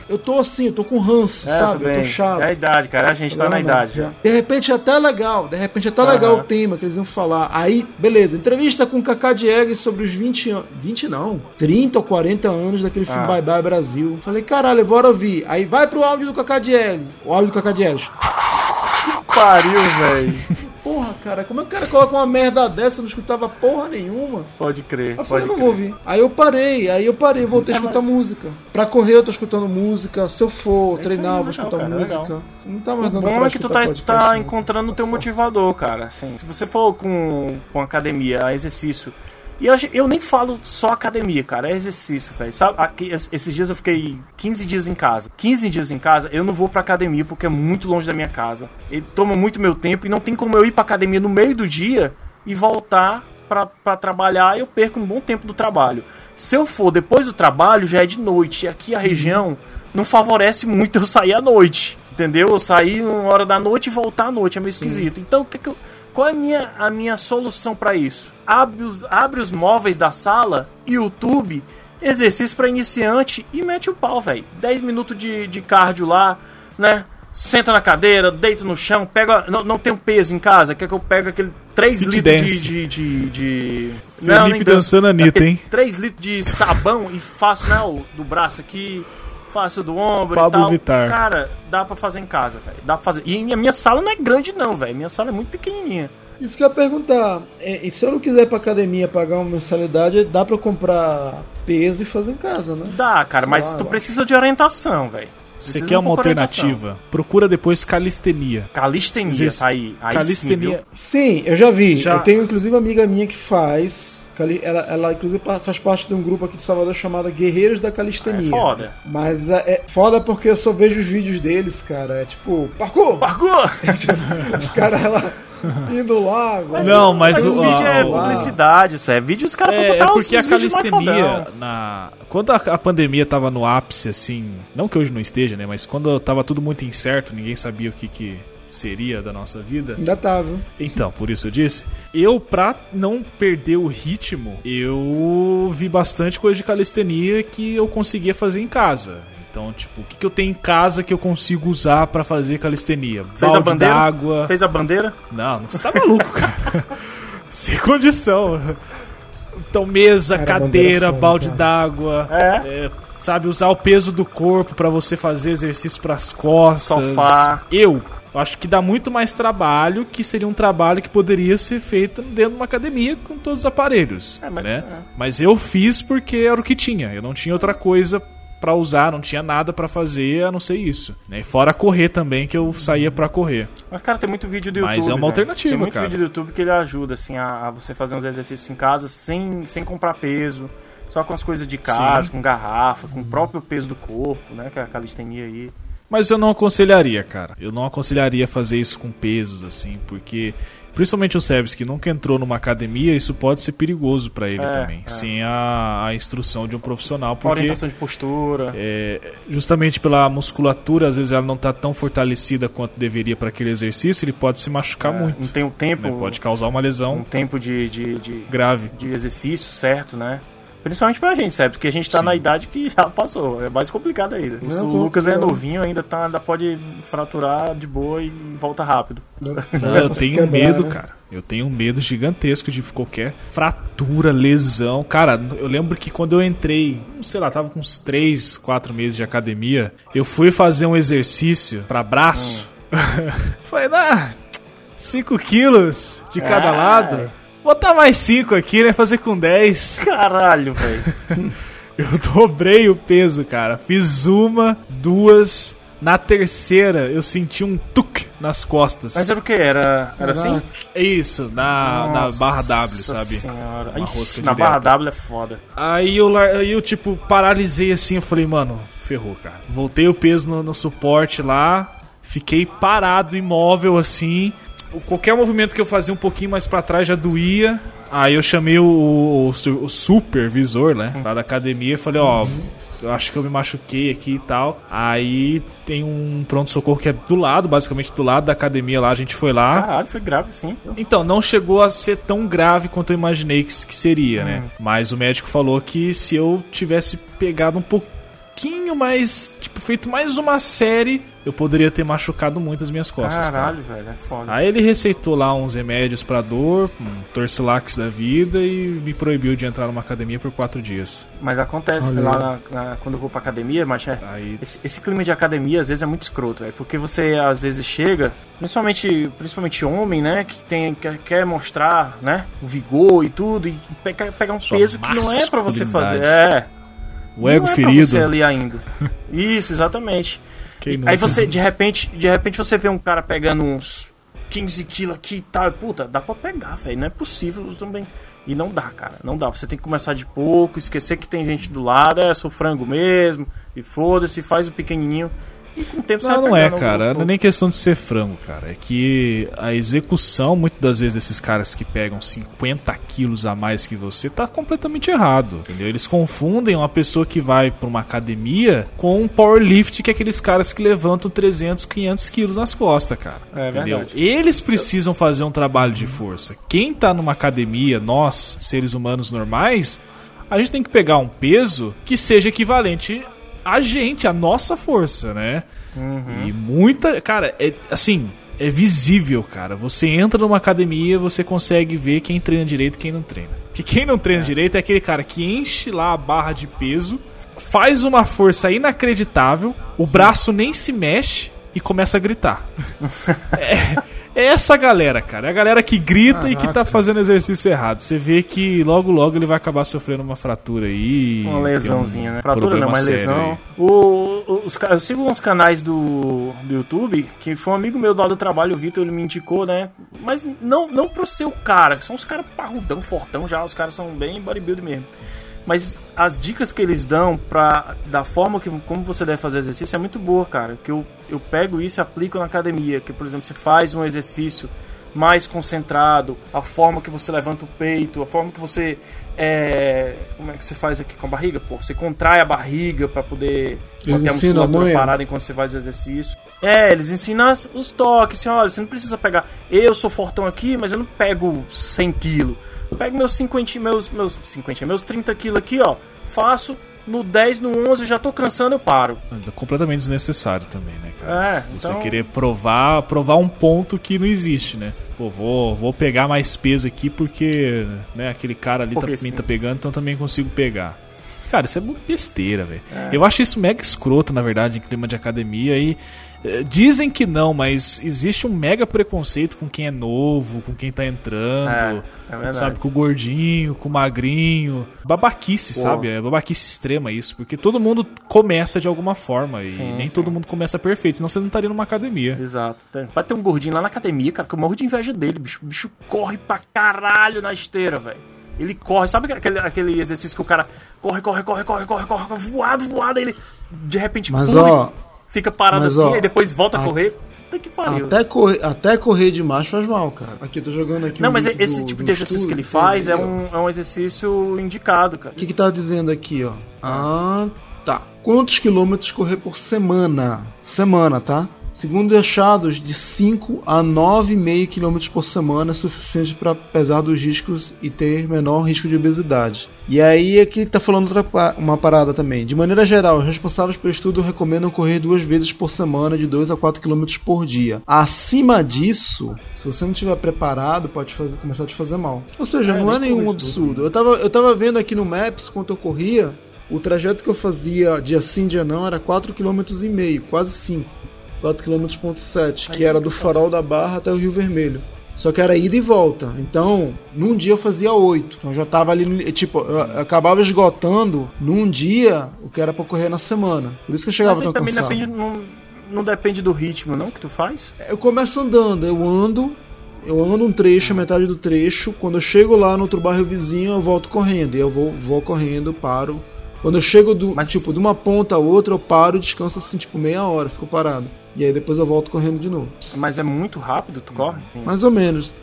Eu tô assim, eu tô com ranço, É, sabe? tudo Eu tô chato. É a idade, cara. A gente tá na idade já. De repente é até legal, de repente é até Aham. legal o tema que eles iam falar. Aí, beleza, entrevista com o Kaká Diegues sobre os 20 anos. 20 não, 30 ou 40 anos daquele filme Ah. Bye Bye Brasil. Falei, caralho, bora ouvir. Aí vai pro áudio do Kaká Diegues. O áudio do Kaká Diegues. Pariu, velho. (laughs) Porra, cara, como é que o cara coloca uma merda dessa? Eu não escutava porra nenhuma. Pode crer. Aí eu falei, Pode não vou crer. ouvir. Aí eu parei, aí eu parei, voltei a É, escutar mas- música. Pra correr eu tô escutando música, se eu for É treinar eu vou escutar cara, música. Não tá mais O dando bom pra é que tu escutar tá, podcast, tá encontrando o Tá teu foda. motivador, cara. Assim, se você for com, com academia, exercício. E eu, eu nem falo só academia, cara, é exercício, velho. Sabe, aqui, es- esses dias eu fiquei 15 dias em casa. 15 dias em casa, eu não vou pra academia porque é muito longe da minha casa. Ele toma muito meu tempo e não tem como eu ir pra academia no meio do dia e voltar pra, pra trabalhar. Eu perco um bom tempo do trabalho. Se eu for depois do trabalho, já é de noite. E aqui a região não favorece muito eu sair à noite. Entendeu? Eu sair uma hora da noite e voltar à noite. É meio esquisito. Então, o que que eu- qual é a minha, a minha solução pra isso? Abre os, abre os móveis da sala, YouTube, exercício pra iniciante e mete o pau, velho. 10 minutos de, de cardio lá, né? Senta na cadeira, deita no chão, pega. Não, não tem um peso em casa, quer que eu pego aquele 3 Fit litros dance. de. de, de, de... Felipe dançando a Anitta, hein? 3 litros de sabão e faço, né, o, do braço aqui, faço do ombro Pablo e tal. Vittar. Cara, dá pra fazer em casa, velho. Dá pra fazer. E a minha sala não é grande, não, velho. Minha sala é muito pequenininha. Isso que eu ia perguntar. É, e se eu não quiser ir pra academia pagar uma mensalidade, dá pra comprar peso e fazer em casa, né? Dá, cara, mas Claro. tu precisa de orientação, velho. Você quer de uma alternativa? Procura depois calistenia. Calistenia, tá aí. aí calistenia. Sim, eu já vi. Já- Eu tenho inclusive uma amiga minha que faz. Ela, ela inclusive faz parte de um grupo aqui de Salvador chamado Guerreiros da Sim, Calistenia. É foda. Mas é, é foda porque eu só vejo os vídeos deles, cara. É tipo, parkour! Parkour! (laughs) Os caras lá (laughs) indo lá. Mas- Não, mas o o- vídeo é publicidade, isso é vídeo, os caras É, botar é porque a os mais calistenia, na... quando a, a pandemia tava no ápice, assim, não que hoje não esteja, né, mas quando tava tudo muito incerto, ninguém sabia o que, que seria da nossa vida. Ainda tá, viu? Então, por isso eu disse, eu, pra não perder o ritmo, eu vi bastante coisa de calistenia que eu conseguia fazer em casa. Então, tipo, o que, que eu tenho em casa que eu consigo usar pra fazer calistenia? Fez a Balde bandeira? d'água. Fez a bandeira? Não, você tá maluco, cara. (laughs) Sem condição. Então, mesa, cadeira, balde d'água. É. é, sabe, usar o peso do corpo pra você fazer exercício pras costas. Sofá. Eu acho que dá muito mais trabalho, que seria um trabalho que poderia ser feito dentro de uma academia com todos os aparelhos, É, mas- né? é. Mas eu fiz porque era o que tinha. Eu não tinha outra coisa pra usar, não tinha nada pra fazer a não ser isso. Né? E fora correr também, que eu saía pra correr. Mas, cara, tem muito vídeo do YouTube. Mas é uma velho. alternativa, Tem muito cara. vídeo do YouTube que ele ajuda, assim, a, a você fazer uns exercícios em casa sem, sem comprar peso. Só com as coisas de casa, Sim. com garrafa, com o próprio peso do corpo, né? Que é a calistenia aí. Mas eu não aconselharia, cara. Eu não aconselharia fazer isso com pesos, assim, porque. Principalmente o Sebs, que nunca entrou numa academia, isso pode ser perigoso pra ele É, também. é. Sem a, a instrução de um profissional. Porque Orientação de postura. é, justamente pela musculatura, às vezes ela não tá tão fortalecida quanto deveria para aquele exercício, ele pode se machucar É, muito. Não tem um tempo, né? Pode causar uma um lesão tempo de, de, de, grave. de exercício certo, né? Principalmente pra gente, certo? Porque a gente tá Sim. na idade que já passou. É mais complicado ainda. Não, o Lucas é novinho, ainda, tá, ainda pode fraturar de boa e volta rápido. Não, (laughs) eu tenho medo, cara. Eu tenho um medo gigantesco de qualquer fratura, lesão. Cara, eu lembro que quando eu entrei, sei lá, tava com uns 3, 4 meses de academia, eu fui fazer um exercício pra braço. (laughs) Falei, ah, 5 quilos de cada Ai. lado. Botar mais 5 aqui, né? Fazer com 10. Caralho, velho. (laughs) Eu dobrei o peso, cara. Fiz uma, duas. Na terceira, eu senti um tuk nas costas. Mas era o que? Era, era assim? É isso, na, na barra W, sabe? Senhora. Uma Ixi, na direta. barra W é foda. Aí eu, eu, tipo, paralisei assim, eu falei, mano, ferrou, cara. Voltei o peso no, no suporte lá, fiquei parado, imóvel assim. Qualquer movimento que eu fazia um pouquinho mais pra trás já doía. Aí eu chamei o, o, o supervisor, né, lá da academia e falei, ó, eu acho que eu me machuquei aqui e tal. Aí tem um pronto-socorro que é do lado, basicamente do lado da academia lá, a gente foi lá. Caralho, foi grave sim. Então, não chegou a ser tão grave quanto eu imaginei que, que seria, né? Mas o médico falou que se eu tivesse pegado um pouquinho mais, tipo, feito mais uma série, eu poderia ter machucado muito as minhas costas. cara. Caralho, velho, é foda. Aí ele receitou lá uns remédios pra dor, um Torcilax da vida e me proibiu de entrar numa academia por quatro dias. Mas acontece Olha lá na- na- quando eu vou pra academia, mas é, Aí esse, esse clima de academia às vezes é muito escroto, é porque você às vezes chega, principalmente, principalmente homem, né, que tem quer, quer mostrar, né, o vigor e tudo e pega, pegar um Sua peso que não é pra você fazer. É. o ego não é pra ferido. você ali ainda. (laughs) Isso, exatamente. Quem nunca? Aí você, de repente, de repente você vê um cara pegando uns 15 quilos aqui e tal. Puta, dá pra pegar, velho. Não é possível também. E não dá, cara. Não dá. Você tem que começar de pouco, esquecer que tem gente do lado, é, sou frango mesmo. E foda-se, faz o pequenininho. E com o tempo você Não, vai não é, cara. Não é nem questão de ser frango, cara. É que a execução, muitas das vezes, desses caras que pegam 50 quilos a mais que você, tá completamente errado. Entendeu? Eles confundem uma pessoa que vai pra uma academia com um powerlift, que é aqueles caras que levantam 300, 500 quilos nas costas, cara. É entendeu? verdade. Eles precisam fazer um trabalho de força. Quem tá numa academia, nós, seres humanos normais, a gente tem que pegar um peso que seja equivalente a gente, a nossa força, né? E muita. Cara, é assim. É visível, cara. Você entra numa academia, você consegue ver quem treina direito e quem não treina. Porque quem não treina direito é aquele cara que enche lá a barra de peso, faz uma força inacreditável, o braço nem se mexe e começa a gritar. (laughs) é, é essa galera, cara. É a galera que grita e que tá Caraca. fazendo exercício errado. Você vê que logo, logo ele vai acabar sofrendo uma fratura aí. Uma tem um lesãozinha, né? Fratura não, mas lesão. O, o- os, eu sigo uns canais do, do YouTube, que foi um amigo meu do lado do trabalho, o Vitor, ele me indicou, né? Mas não, não pro seu cara, são os caras parrudão, fortão já, os caras são bem bodybuilder mesmo. Mas as dicas que eles dão pra, da forma que como você deve fazer exercício é muito boa, cara. Que eu, eu pego isso e aplico na academia. Que, por exemplo, você faz um exercício mais concentrado, a forma que você levanta o peito, a forma que você. É, como é que você faz aqui com a barriga? Pô, você contrai a barriga pra poder Eles manter a a musculatura manha? parada enquanto você faz o exercício. É, eles ensinam os toques, assim, olha, você não precisa pegar. Eu sou fortão aqui, mas eu não pego 100 quilos. Pego meus 50, meus, meus 50, meus 30 quilos aqui, ó. Faço no 10, no 11, já tô cansando, eu paro. É completamente desnecessário também, né, cara? É, Você então- querer provar, provar um ponto que não existe, né? Pô, vou, vou pegar mais peso aqui porque, né, aquele cara ali tá, Porque me sim. tá pegando, então também consigo pegar. Cara, isso é besteira, velho. Eu acho isso mega escroto, na verdade, em clima de academia. E dizem que não, mas existe um mega preconceito com quem é novo, com quem tá entrando. É, é sabe, com o gordinho, com o magrinho. Babaquice, Pô. sabe? É babaquice extrema isso. Porque todo mundo começa de alguma forma. E Sim, nem sim. todo mundo começa perfeito, senão você não estaria numa academia. Exato. Tem- Vai ter um gordinho lá na academia, cara, que eu morro de inveja dele. Bicho, o bicho corre pra caralho na esteira, velho. Ele corre, sabe aquele, aquele exercício que o cara corre, corre, corre, corre, corre, corre, corre, voado, voado, ele de repente Mas, pula ó, fica parado mas, assim, ó, aí depois volta a correr. Puta que pariu. Até correr, até correr demais faz mal, cara. Aqui, tô jogando aqui Não, um mas esse do- tipo do de exercício estudo que ele faz é um, é um exercício indicado, cara. O que que tá dizendo aqui, ó? Ah, tá. Quantos quilômetros correr por semana? Semana, tá? Segundo achados, de 5 a 9,5 km por semana é suficiente para pesar dos riscos e ter menor risco de obesidade. E aí aqui tá falando outra uma parada também. De maneira geral, os responsáveis pelo estudo recomendam correr duas vezes por semana de 2 a 4 km por dia. Acima disso, se você não estiver preparado, pode fazer, começar a te fazer mal. Ou seja, É, não é nenhum absurdo. Eu tava, eu tava vendo aqui no Maps quanto eu corria, o trajeto que eu fazia dia sim, dia não, era 4,5 km, quase 5. 4,7 km, que era do farol da Barra até o Rio Vermelho. Só que era ida e volta. Então, num dia eu fazia 8. Então eu já tava ali, tipo, acabava esgotando num dia o que era pra correr na semana. Por isso que eu chegava tão também cansado. depende, não, não depende do ritmo, não, que tu faz? Eu começo andando, eu ando, eu ando um trecho, a metade do trecho. Quando eu chego lá no outro bairro vizinho, eu volto correndo. E eu vou, vou correndo, paro. Quando eu chego do, Mas- tipo, de uma ponta a outra, eu paro e descanso assim, tipo, meia hora, fico parado. E aí depois eu volto correndo de novo. Mas é muito rápido, tu corre? Mais ou menos.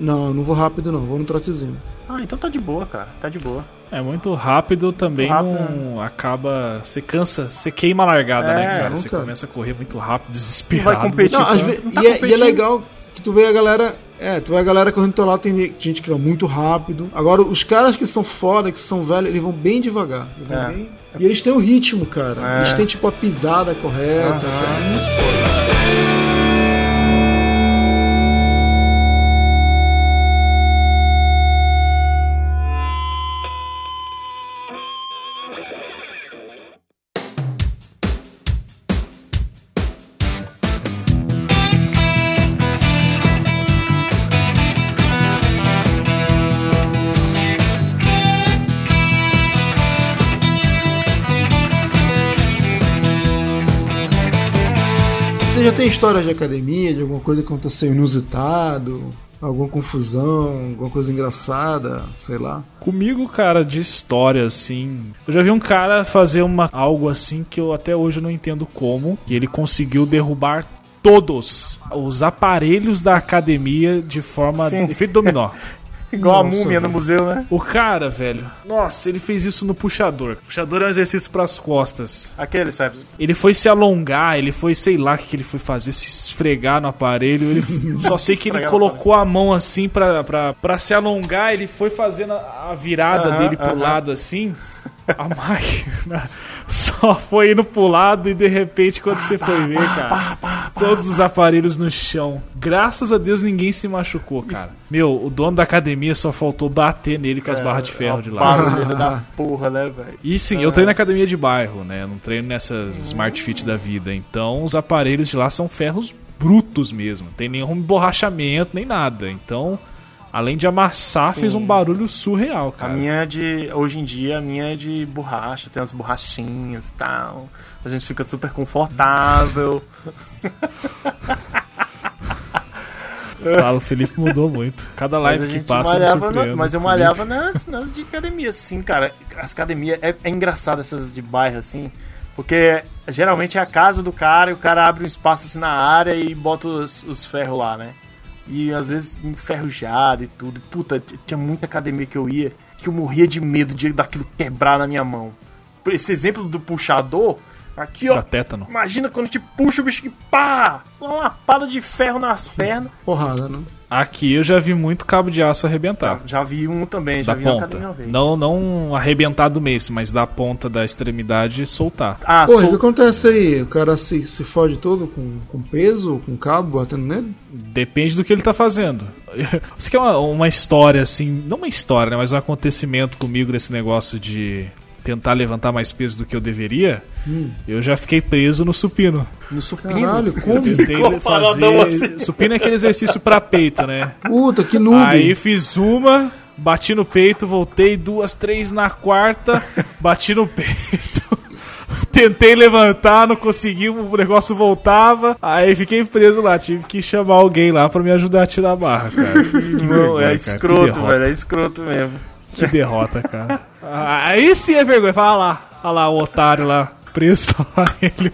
Não, eu não vou rápido não, vou no trotezinho. Ah, então tá de boa, cara. Tá de boa. É muito rápido também, Rápido, não acaba. Você cansa, você queima a largada, É, né, cara? Você começa a correr muito rápido, Não desesperado. vai competir. Não, Não tá e, é, e é legal que tu vê a galera. É, tu vê a galera correndo do teu lado, tem gente que vai muito rápido. Agora, os caras que são foda, que são velhos, eles vão bem devagar. Eles vão É. bem- E eles têm o ritmo, cara. É. Eles têm, tipo, a pisada correta. Cara. É muito foda. Tem história de academia, de alguma coisa que aconteceu inusitado? Alguma confusão, alguma coisa engraçada, sei lá. Comigo, cara, de história, assim. Eu já vi um cara fazer uma, algo assim que eu até hoje não entendo como. Que ele conseguiu derrubar todos os aparelhos da academia de forma. Sim. efeito dominó. (laughs) Igual a Nossa, múmia no velho. museu, né? O cara, velho. Nossa, ele fez isso no puxador. Puxador é um exercício pras costas. Aquele, sabe? Ele foi se alongar, ele foi, sei lá o que, que ele foi fazer, se esfregar no aparelho. Ele, (laughs) só sei que ele no colocou a mão assim pra, pra, pra se alongar, ele foi fazendo a, a virada Aham, dele pro aham. lado assim. A (laughs) máquina só foi indo pro lado e de repente, quando você foi ver, cara, todos os aparelhos no chão. Graças a Deus ninguém se machucou, cara. Meu, o dono da academia só faltou bater nele com as barras de ferro de lá. Da porra, né, velho? E sim, eu treino na academia de bairro, né? Eu não treino nessas Smart Fit da vida. Então os aparelhos de lá são ferros brutos mesmo. Não tem nenhum emborrachamento, nem nada. Então, além de amassar, fez um barulho surreal, A cara. minha é de. Hoje em dia, a minha é de borracha, tem umas borrachinhas e tal. A gente fica super confortável. (laughs) Fala, o Felipe mudou muito. Cada a live que passa me malhava, na- mas eu malhava nas, nas de academia, assim, cara. As academias. É, é engraçado essas de bairro, assim. Porque geralmente é a casa do cara e o cara abre um espaço assim na área e bota os, os ferros lá, né? E às vezes enferrujado e tudo. Puta, tinha muita academia que eu ia que eu morria de medo de daquilo quebrar na minha mão. Por esse exemplo do puxador, aqui ó. Tétano. Imagina quando te puxa o bicho que pá! Uma lapada de ferro nas pernas. Porrada, né? Aqui eu já vi muito cabo de aço arrebentar. Já, já vi um também, já da vi na ponta. uma vez. Não, não arrebentar do mês, mas da ponta da extremidade soltar. Ah, Pô, o que sol- acontece aí? O cara se, se fode todo com, com peso, com cabo batendo nele? Depende do que ele tá fazendo. (laughs) Isso aqui é uma, uma história, assim, não uma história, né, mas um acontecimento comigo desse negócio de tentar levantar mais peso do que eu deveria, Hum. eu já fiquei preso no supino. No supino. Caralho, como? Tentei Ficou fazer. assim. Supino é aquele exercício pra peito, né? Puta, que noob. Aí fiz uma, bati no peito, voltei duas, três na quarta, bati no peito. (laughs) Tentei levantar, não consegui, o negócio voltava. Aí fiquei preso lá, tive que chamar alguém lá pra me ajudar a tirar a barra, cara. (laughs) Que Não, vergonha, é escroto, velho. É escroto mesmo. Que derrota, cara. Ah, Aí sim é vergonha. Fala lá, olha lá o otário lá, preso (laughs) ele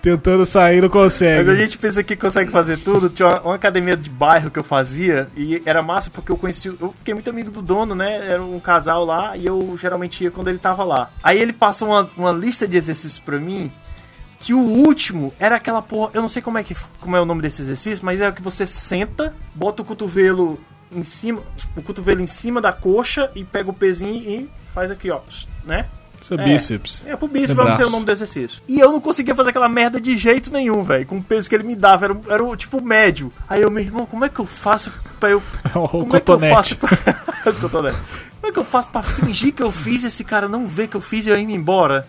tentando sair, não consegue. Mas a gente pensa que consegue fazer tudo. Tinha uma, academia de bairro que eu fazia e era massa porque eu conheci. Eu fiquei muito amigo do dono, né? Era um casal lá e eu geralmente ia quando ele tava lá. Aí ele passa uma, uma lista de exercícios pra mim. Que o último era aquela porra. Eu não sei como é, que, como é o nome desse exercício, mas é que você senta, bota o cotovelo em cima. O cotovelo em cima da coxa e pega o pezinho e faz aqui, ó. Né? Seu É. bíceps. É pro bíceps, não sei o nome do exercício. E eu não conseguia fazer aquela merda de jeito nenhum, velho. Com o peso que ele me dava. Era, era o tipo médio. Aí eu, meu irmão, como é que eu faço pra eu. (laughs) o Como é que eu faço pra. (laughs) cotonete. Como é que eu faço pra fingir que eu fiz e esse cara não ver que eu fiz e eu ir embora?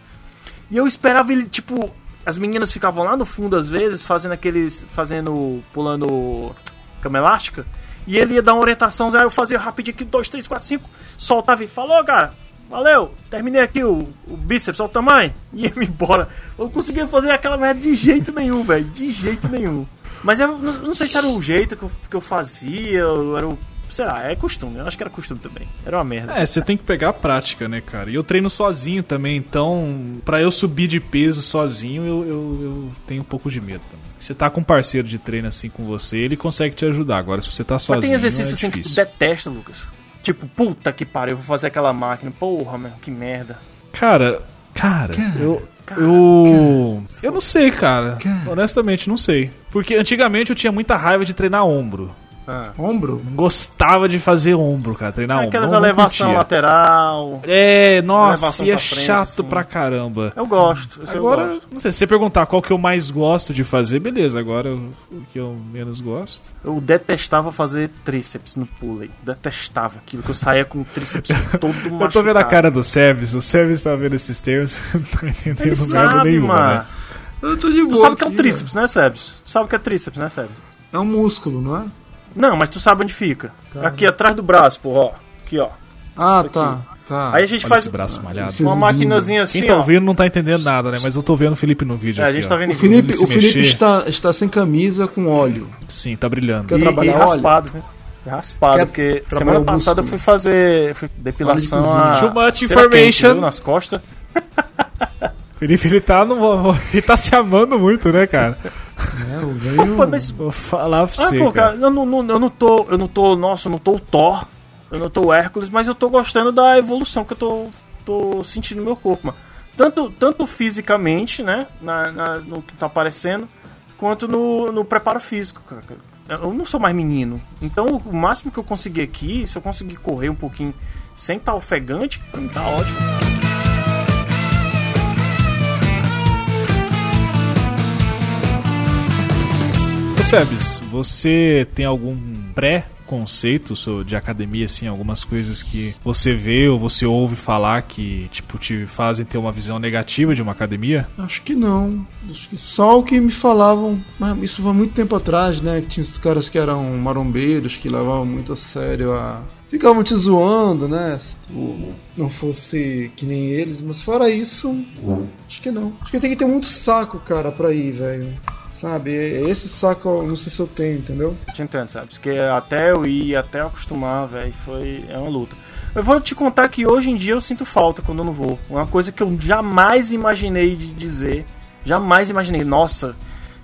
E eu esperava ele, tipo. As meninas ficavam lá no fundo às vezes, fazendo aqueles. fazendo. pulando cama elástica. E ele ia dar uma orientação, aí eu fazia rapidinho aqui, 2, 3, 4, 5, soltava e falou, cara, valeu, terminei aqui o, o bíceps, olha o tamanho, (laughs) e ia-me embora. Eu não conseguia fazer aquela merda de jeito nenhum, velho, de jeito nenhum. Mas eu não, não sei se era o jeito que eu, que eu fazia, ou era o. Sei lá, é costume, eu acho que era costume também. Era uma merda. É, você tem que pegar a prática, né, cara? E eu treino sozinho também, então, pra eu subir de peso sozinho, eu, eu, eu tenho um pouco de medo também. Você tá com um parceiro de treino assim com você, ele consegue te ajudar. Agora, se você tá sozinho. Mas tem exercício é assim que tu difícil. detesta, Lucas. Tipo, puta que pariu, eu vou fazer aquela máquina. Porra, meu, que merda. Cara, cara, eu. cara, eu. Eu não sei, cara. Honestamente, não sei. Porque antigamente eu tinha muita raiva de treinar ombro. Ah. Ombro? Gostava de fazer ombro, cara. Treinar ombro. Aquelas não, não elevação lateral. É, nossa, e é pra frente, chato assim. pra caramba. Eu gosto. esse eu Agora, gosto. não sei, se você perguntar qual que eu mais gosto de fazer, beleza. Agora, o que eu menos gosto. Eu detestava fazer tríceps no pulley. Detestava aquilo que eu saía com o tríceps (laughs) todo machucado. Eu tô vendo a cara do Seves, o Seves tá vendo esses termos, (laughs) não tá entendendo Ele merda sabe, nenhuma, mano. né? Eu tô de boa. Tu sabe o que é um tríceps, né, Sebs? Tu sabe o que é tríceps, né, Sebs? É um músculo, não é? Não, mas tu sabe onde fica. Tá. Aqui atrás do braço, pô, ó. Aqui, ó. Ah, Isso tá. Tá. Aí a gente Olha faz esse braço malhado. Uma maquinazinha assim, Quem tá ouvindo não tá entendendo nada, né? Mas eu tô vendo o Felipe no vídeo É, a aqui, gente ó. tá vendo O Felipe, o Felipe mexer. está, está sem camisa com óleo. Sim, tá brilhando. Quer e, trabalhar e raspado, né? Raspado, Quer porque semana passada eu fui fazer fui depilação a Too much quente, information. viu, nas costas. Felipe, ele tá, no, (laughs) ele tá se amando muito, né, cara? (laughs) O velho- Pô, mas Vou falar pra Ah, você, pô, cara. cara, eu não, não- eu não tô. Eu não tô. Nossa, eu não tô o Thor. Eu não tô o Hércules, mas eu tô gostando da evolução que eu tô, tô sentindo no meu corpo, mano. Tanto, tanto fisicamente, né? Na, na- no que tá aparecendo, quanto no, no preparo físico, cara. Eu não sou mais menino. Então o máximo que eu conseguir aqui, se eu conseguir correr um pouquinho sem estar ofegante, pra mim tá ótimo. Sebes, você tem algum pré-conceito so- de academia, assim, algumas coisas que você vê ou você ouve falar que, tipo, te fazem ter uma visão negativa de uma academia? Acho que não. Acho que só o que me falavam. Mas isso foi muito tempo atrás, né? Que tinha os caras que eram marombeiros, que levavam muito a sério a. Ficavam te zoando, né? Se tu não fosse que nem eles. Mas fora isso, acho que não. Acho que tem que ter muito saco, cara, pra ir, velho. Sabe? Esse saco não sei se eu tenho, entendeu? Eu te entendo, sabe? Porque até eu ir, até eu acostumar, velho, foi. É uma luta. Eu vou te contar que hoje em dia eu sinto falta quando eu não vou. Uma coisa que eu jamais imaginei de dizer. Jamais imaginei. Nossa,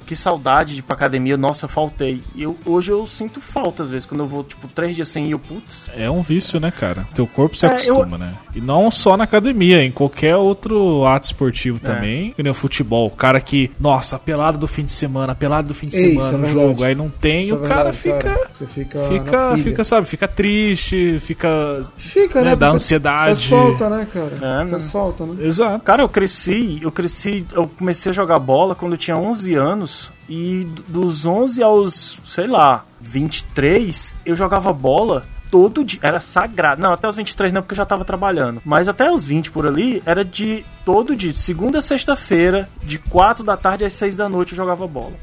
que saudade de ir pra academia. Nossa, eu faltei. E eu, hoje eu sinto falta, às vezes, quando eu vou, tipo, três dias sem ir, eu, putz. É um vício, né, cara? Teu corpo se É, acostuma, né? E não só na academia, em qualquer outro ato esportivo É. também. Que nem o futebol. O cara que, nossa, pelado do fim de semana, pelado do fim de Ei, semana é jogo. Aí não tem, Isso é o cara verdade, fica. cara. Você fica. Fica, fica, sabe, fica triste, fica. Fica, né, né? dá ansiedade. Faz falta, né, cara? É, Faz né? falta, né? Exato. Cara, eu cresci, eu cresci, eu comecei a jogar bola quando eu tinha 11 anos e d- dos 11 aos, sei lá, 23, eu jogava bola todo dia. Era sagrado. Não, até os 23 não, porque eu já tava trabalhando. Mas até os 20 por ali, era de todo dia. Segunda a sexta-feira, de 4 da tarde às 6 da noite eu jogava bola.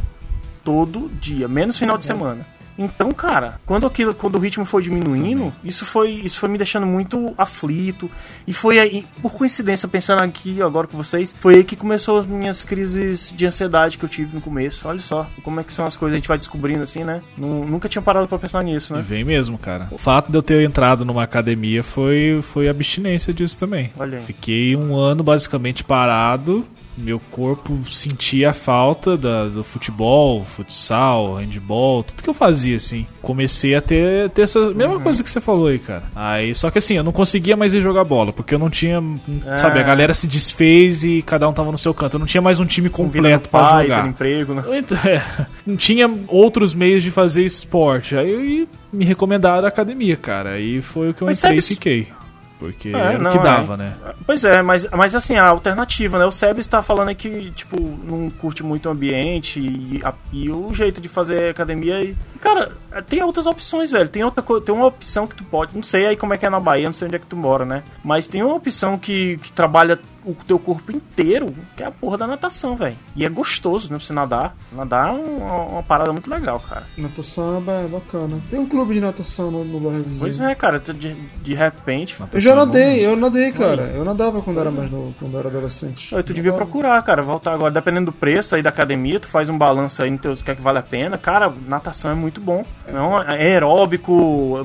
Todo dia, menos final de semana. Então, cara, quando aquilo, quando o ritmo foi diminuindo, isso foi, isso foi me deixando muito aflito. E foi aí, por coincidência, pensando aqui agora com vocês, foi aí que começou as minhas crises de ansiedade que eu tive no começo. Olha só, como é que são as coisas, a gente vai descobrindo assim, né? Nu- Nunca tinha parado pra pensar nisso, E né? vem mesmo, cara. O fato de eu ter entrado numa academia foi, foi abstinência disso também. Fiquei um ano basicamente parado. Meu corpo sentia a falta da- do futebol, futsal, handball, tudo que eu fazia, assim. Comecei a ter, ter essa mesma Uhum. coisa que você falou aí, cara. Aí, só que assim, eu não conseguia mais ir jogar bola, porque eu não tinha. Sabe, a É. galera se desfez e cada um tava no seu canto. Eu não tinha mais um time completo pai, jogar. emprego, né? Então, (laughs) é, não tinha outros meios de fazer esporte. Aí eu- me recomendaram a academia, cara. Aí foi o que eu Mas entrei e sabe- fiquei. Porque É, era não, o que é. dava, né? Pois é, mas, mas assim, a alternativa, né? O Sebes tá falando que, tipo, não curte muito o ambiente e, a- e o jeito de fazer academia. E, cara, tem outras opções, velho. Tem outra tem uma opção que tu pode. Não sei aí como é que é na Bahia, não sei onde é que tu mora, né? Mas tem uma opção que, que trabalha o teu corpo inteiro, que é a porra da natação, velho. E é gostoso, né? Você nadar. Nadar é uma, uma parada muito legal, cara. Natação é ba- bacana. Tem um clube de natação no, no bairro vizinho. Pois é, cara, de, de repente. Eu já é nadei, eu nadei, cara. Eu nadava quando era mais novo, quando era adolescente. Aí tu devia Nadava. procurar, cara, voltar agora. Dependendo do preço aí da academia, tu faz um balanço aí no teu, que é que vale a pena. Cara, natação é muito bom. Não, é aeróbico,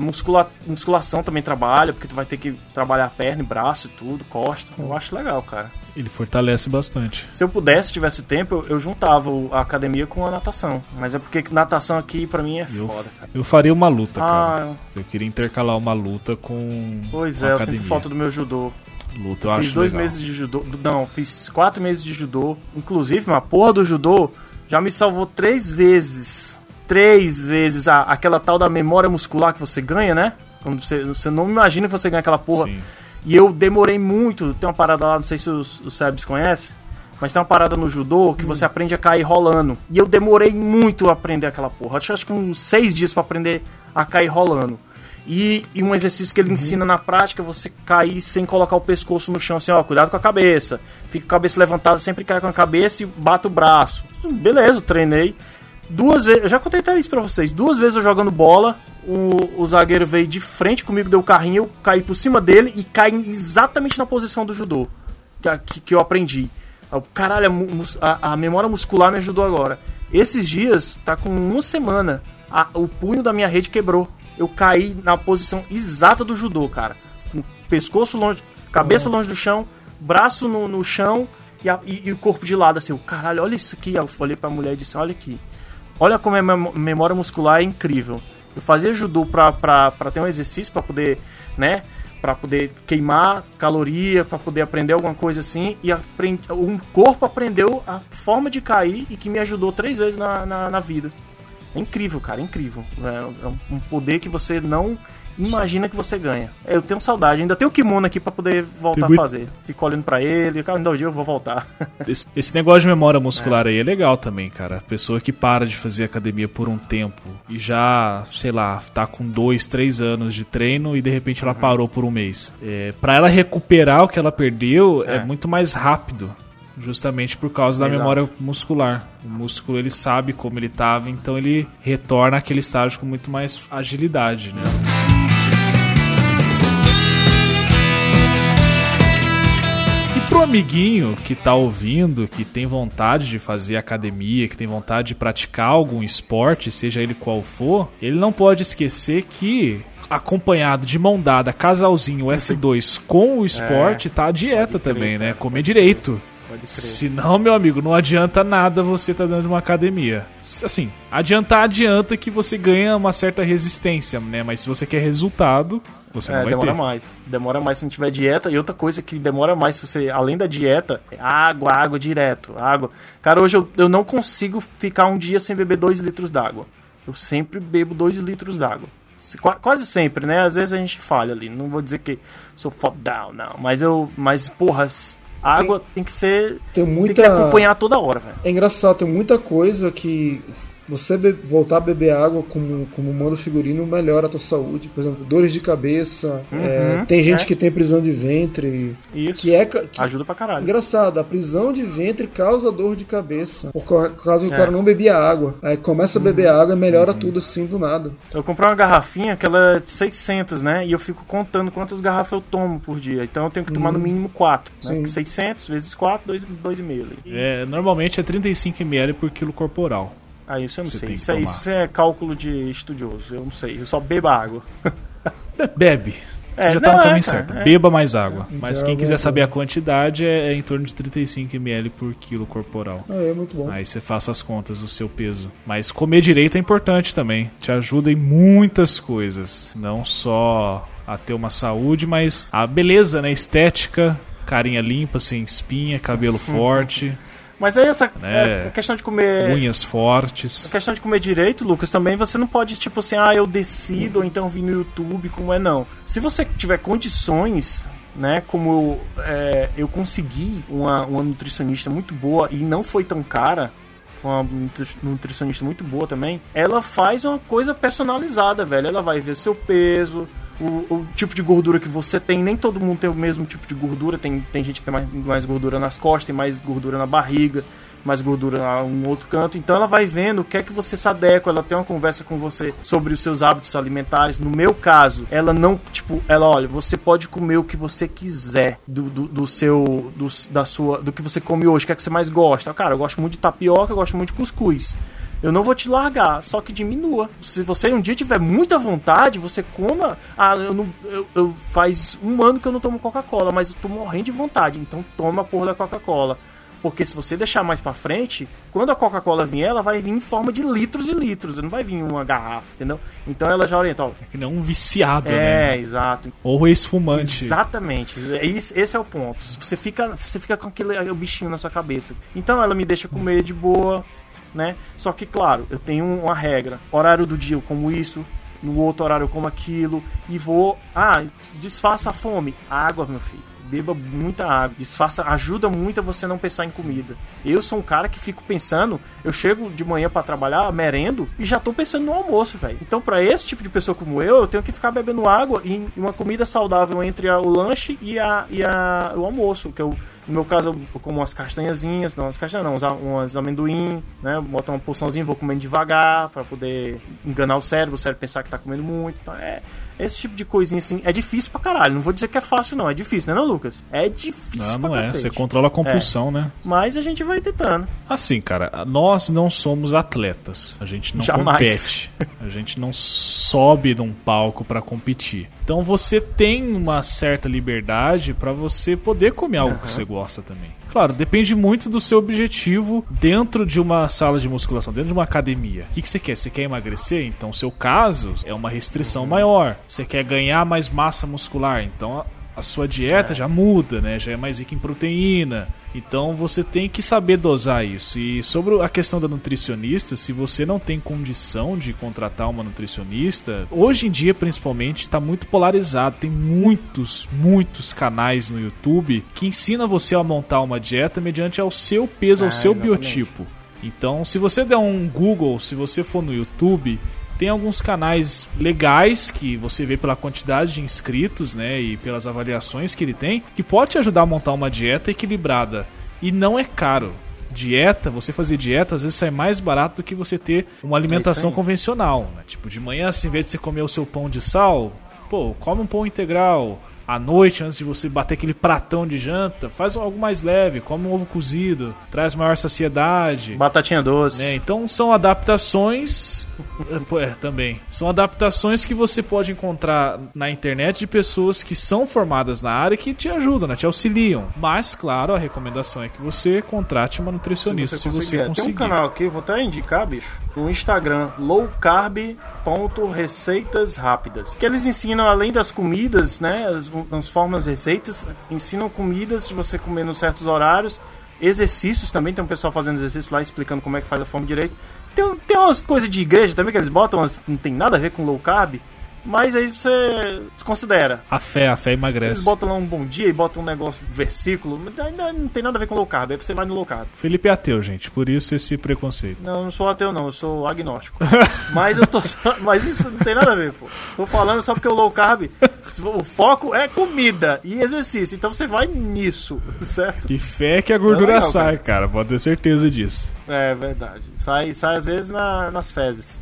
muscula, musculação também trabalha, porque tu vai ter que trabalhar a perna e braço e tudo, costa. Eu acho legal, cara. Ele fortalece bastante. Se eu pudesse, tivesse tempo, eu, eu juntava a academia com a natação. Mas é porque natação aqui, pra mim, é Eu, foda, cara. eu faria uma luta, cara. Ah, Eu queria intercalar uma luta com. pois é, eu academia. sinto falta do meu judô. Luta, eu fiz acho dois legal. meses de judô. Não, fiz quatro meses de judô. Inclusive, uma porra do judô já me salvou três vezes. Três vezes a, aquela tal da memória muscular que você ganha, né? Quando você, você não imagina que você ganha aquela porra. Sim. E eu demorei muito. Tem uma parada lá, não sei se os, os Sebs conhecem. Mas tem uma parada no judô que você aprende a cair rolando. E eu demorei muito a aprender aquela porra. Acho, acho que uns seis dias pra aprender a cair rolando. E, e um exercício que ele ensina na prática, você cair sem colocar o pescoço no chão, assim, ó, cuidado com a cabeça. Fica com a cabeça levantada, sempre cai com a cabeça e bata o braço. Beleza, treinei. Duas vezes, eu já contei até isso pra vocês. Duas vezes eu jogando bola, o, o zagueiro veio de frente comigo, deu o carrinho, eu caí por cima dele e caí exatamente na posição do judô que, que, eu aprendi. Caralho, a, a- memória muscular me ajudou agora. Esses dias, tá com uma semana, a- o punho da minha rede quebrou. Eu caí na posição exata do judô, cara. Com o pescoço longe, cabeça longe do chão, braço no, no chão e, a- e- e o corpo de lado, assim. Eu, caralho, olha isso aqui. Eu olhei pra mulher e disse: Olha aqui. Olha como a mem- memória muscular é incrível. Eu fazia judô pra, pra, pra ter um exercício, pra poder, né? Pra poder queimar caloria, pra poder aprender alguma coisa assim. E aprendi, o corpo aprendeu a forma de cair e que me ajudou três vezes na, na, na vida. É incrível, cara, é incrível. É é um poder que você não imagina que você ganha. Eu tenho saudade, ainda tenho o kimono aqui pra poder voltar a fazer. Fico olhando pra ele, cara, um dia eu vou voltar. (laughs) Esse, esse negócio de memória muscular aí é legal também, cara. A pessoa que para de fazer academia por um tempo e já, sei lá, tá com dois, três anos de treino e de repente Uhum. ela parou por um mês. É, para ela recuperar o que ela perdeu é, É. muito mais rápido. Justamente por causa da Exato. memória muscular. O músculo ele sabe como ele tava, então ele retorna àquele estágio com muito mais agilidade, né? Pro amiguinho que tá ouvindo, que tem vontade de fazer academia, que tem vontade de praticar algum esporte, seja ele qual for, ele não pode esquecer que acompanhado de mão dada, casalzinho S2 com o esporte, tá a dieta também, né? Comer direito. Pode crer. Senão, meu amigo, não adianta nada você tá dentro de uma academia. Assim, adiantar adianta que você ganha uma certa resistência, né? Mas se você quer resultado, você não É, vai demora ter. mais. Demora mais se não tiver dieta. E outra coisa que demora mais se você, além da dieta, é água, água direto. Água. Cara, hoje eu, eu não consigo ficar um dia sem beber 2 litros d'água. Eu sempre bebo 2 litros d'água. Se- qua- Quase sempre, né? Às vezes a gente falha ali. Não vou dizer que sou fodão, não. Mas eu. Mas, porra, água tem, que ser. Tem Tem muita. que acompanhar toda hora, velho. É engraçado, tem muita coisa que você be- voltar a beber água como, como manda o figurino melhora a tua saúde. Por exemplo, dores de cabeça. Uhum, é, tem gente é. que tem prisão de ventre. Isso. Que é. Que, Ajuda pra caralho. Engraçado, a prisão de ventre causa dor de cabeça. Por ca- causa que É. o cara não bebia água. Aí começa a beber água e melhora tudo assim do nada. Eu comprei uma garrafinha que ela é de 600, né? E eu fico contando quantas garrafas eu tomo por dia. Então eu tenho que tomar no mínimo 4. Né? Sim. 600 vezes 4, 2,5 ali. É, normalmente é 35 ml por quilo corporal. Ah, isso eu não Você sei. Isso é, isso é cálculo de estudioso. Eu não sei. Eu só bebo água. Bebe. Você É, já tá não, no é, caminho cara, certo. é. Beba mais água. Mas É, quem quiser é saber a quantidade é, é em torno de 35 ml por quilo corporal. Ah, é muito bom. Aí você faça as contas do seu peso. Mas comer direito é importante também. Te ajuda em muitas coisas. Não só a ter uma saúde, mas a beleza, né? Estética, carinha limpa, sem espinha, cabelo (laughs) forte, Mas aí essa É. é, a questão de comer. unhas fortes. A questão de comer direito, Lucas, também você não pode, tipo assim, ah, eu decido, ou então vi no YouTube, como é, não. Se você tiver condições, né, como eu, é, eu consegui uma, uma nutricionista muito boa e não foi tão cara, uma nutri- nutricionista muito boa também, ela faz uma coisa personalizada, velho. Ela vai ver seu peso, o, o tipo de gordura que você tem. Nem todo mundo tem o mesmo tipo de gordura. Tem, tem gente que tem mais, mais gordura nas costas, tem mais gordura na barriga, mais gordura em um outro canto. Então ela vai vendo o que é que você se adequa. Ela tem uma conversa com você sobre os seus hábitos alimentares. No meu caso, ela não, tipo, ela, olha, você pode comer o que você quiser do, do, do seu, do, da sua, do que você come hoje, o que é que você mais gosta. Cara, eu gosto muito de tapioca, eu gosto muito de cuscuz. Eu não vou te largar, só que diminua. Se você um dia tiver muita vontade, você coma. Ah, eu não. Eu, eu- faz um ano que eu não tomo Coca-Cola, mas eu tô morrendo de vontade. Então toma a porra da Coca-Cola. Porque se você deixar mais pra frente, quando a Coca-Cola vier, ela vai vir em forma de litros e litros. Não vai vir em uma garrafa, entendeu? Então ela já orienta, ó. Que nem um viciado, É, né? exato. Ou ex-fumante. Exatamente. É Esse é o ponto. Você fica, você fica com aquele o bichinho na sua cabeça. Então ela me deixa comer de boa, né? Só que, claro, eu tenho uma regra. Horário do dia eu como isso, no outro horário eu como aquilo. E vou. Ah, disfarça a fome. Água, meu filho. Beba muita água. Disfarça, ajuda muito a você não pensar em comida. Eu sou um cara que fico pensando, eu chego de manhã pra trabalhar, merendo, e já tô pensando no almoço, velho. Então, pra esse tipo de pessoa como eu, eu tenho que ficar bebendo água e uma comida saudável entre a- o lanche e, a, e a, o almoço, que eu no meu caso, eu como umas castanhazinhas, não, umas castanhas não, umas, amendoim, né? Boto uma porçãozinha, vou comendo devagar pra poder enganar o cérebro, o cérebro pensar que tá comendo muito. Então, é esse tipo de coisinha assim. É difícil pra caralho. Não vou dizer que é fácil, não. É difícil, né, não, Lucas? É difícil Não, pra não é. cacete. Você controla a compulsão, né? Mas a gente vai tentando. Assim, cara, nós não somos atletas. A gente não Jamais. compete. A gente não sobe num palco pra competir. Então você tem uma certa liberdade pra você poder comer algo que você gosta também. Claro, depende muito do seu objetivo dentro de uma sala de musculação, dentro de uma academia. O que, que você quer? Você quer emagrecer? Então, seu caso é uma restrição maior. Você quer ganhar mais massa muscular? Então, a- sua dieta já muda, né? Já é mais rica em proteína. Então você tem que saber dosar isso. E sobre a questão da nutricionista, se você não tem condição de contratar uma nutricionista, hoje em dia principalmente está muito polarizado. Tem muitos, muitos canais no YouTube que ensina você a montar uma dieta mediante ao seu peso, ao Ah, seu exatamente. biotipo. Então, se você der um Google, se você for no YouTube, tem alguns canais legais que você vê pela quantidade de inscritos, né, e pelas avaliações que ele tem, que pode te ajudar a montar uma dieta equilibrada e não é caro. Dieta, você fazer dieta às vezes sai mais barato do que você ter uma alimentação aí. convencional, né? Tipo, de manhã, assim, em vez de você comer o seu pão de sal, pô, come um pão integral. À noite, antes de você bater aquele pratão de janta, faz algo mais leve, come um ovo cozido, traz maior saciedade. Batatinha doce. né? Então são adaptações. é, (laughs) é, também. São adaptações que você pode encontrar na internet de pessoas que são formadas na área e que te ajudam, né? te auxiliam. Mas, claro, a recomendação é que você contrate uma nutricionista se você, conseguir. conseguir. Tem um canal aqui, vou até indicar, bicho, no Instagram, lowcarb.receitas rápidas. Que eles ensinam, além das comidas, né, as, as formas receitas, ensinam comidas de você comer nos certos horários, exercícios também, tem um pessoal fazendo exercício lá explicando como é que faz a forma direito. Tem, tem umas coisas de igreja também que eles botam, não tem nada a ver com low carb, Mas aí você desconsidera. A fé, a fé Eles emagrece. botam lá um bom dia e botam um negócio, um versículo, ainda não tem nada a ver com low carb, aí você vai no low carb. Felipe é ateu, gente, por isso esse preconceito. Não, eu não sou ateu não, eu sou agnóstico. (laughs) mas eu tô mas isso não tem nada a ver, pô. Tô falando só porque o low carb, o foco é comida e exercício, então você vai nisso, (laughs) certo? E fé que a gordura É legal, sai, cara. pode ter certeza disso. É verdade. Sai, sai às vezes na- nas fezes.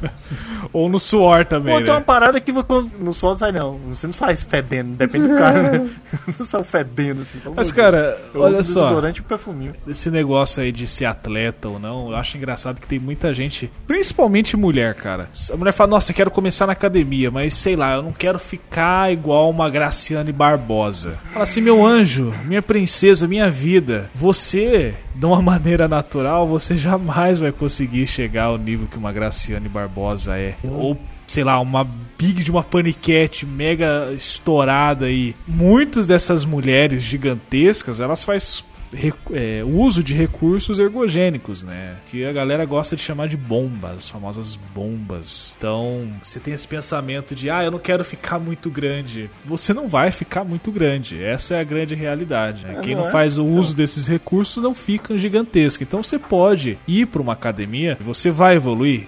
(laughs) Ou no suor também, Pô, tem uma né? parada que no sol sai não. Você não sai fedendo, depende do cara, né? (laughs) Não sai fedendo assim. Mas, cara, Eu olha só. desodorante e perfuminho. Esse negócio aí de ser atleta ou não, eu acho engraçado que tem muita gente, principalmente mulher, cara. A mulher fala, nossa, eu quero começar na academia, mas sei lá, eu não quero ficar igual uma Graciane Barbosa. Fala assim, meu anjo, minha princesa, minha vida, você, de uma (laughs) maneira natural, você jamais vai conseguir chegar ao nível que uma Graciane Barbosa é. Ou sei lá, uma big de uma paniquete mega estourada aí. Muitas dessas mulheres gigantescas, elas fazem é, uso de recursos ergogênicos, né? Que a galera gosta de chamar de bombas, as famosas bombas. Então, você tem esse pensamento de, ah, eu não quero ficar muito grande. Você não vai ficar muito grande. Essa é a grande realidade. Né? Quem não faz o uso desses recursos não fica gigantesco. Então, você pode ir para uma academia, você vai evoluir.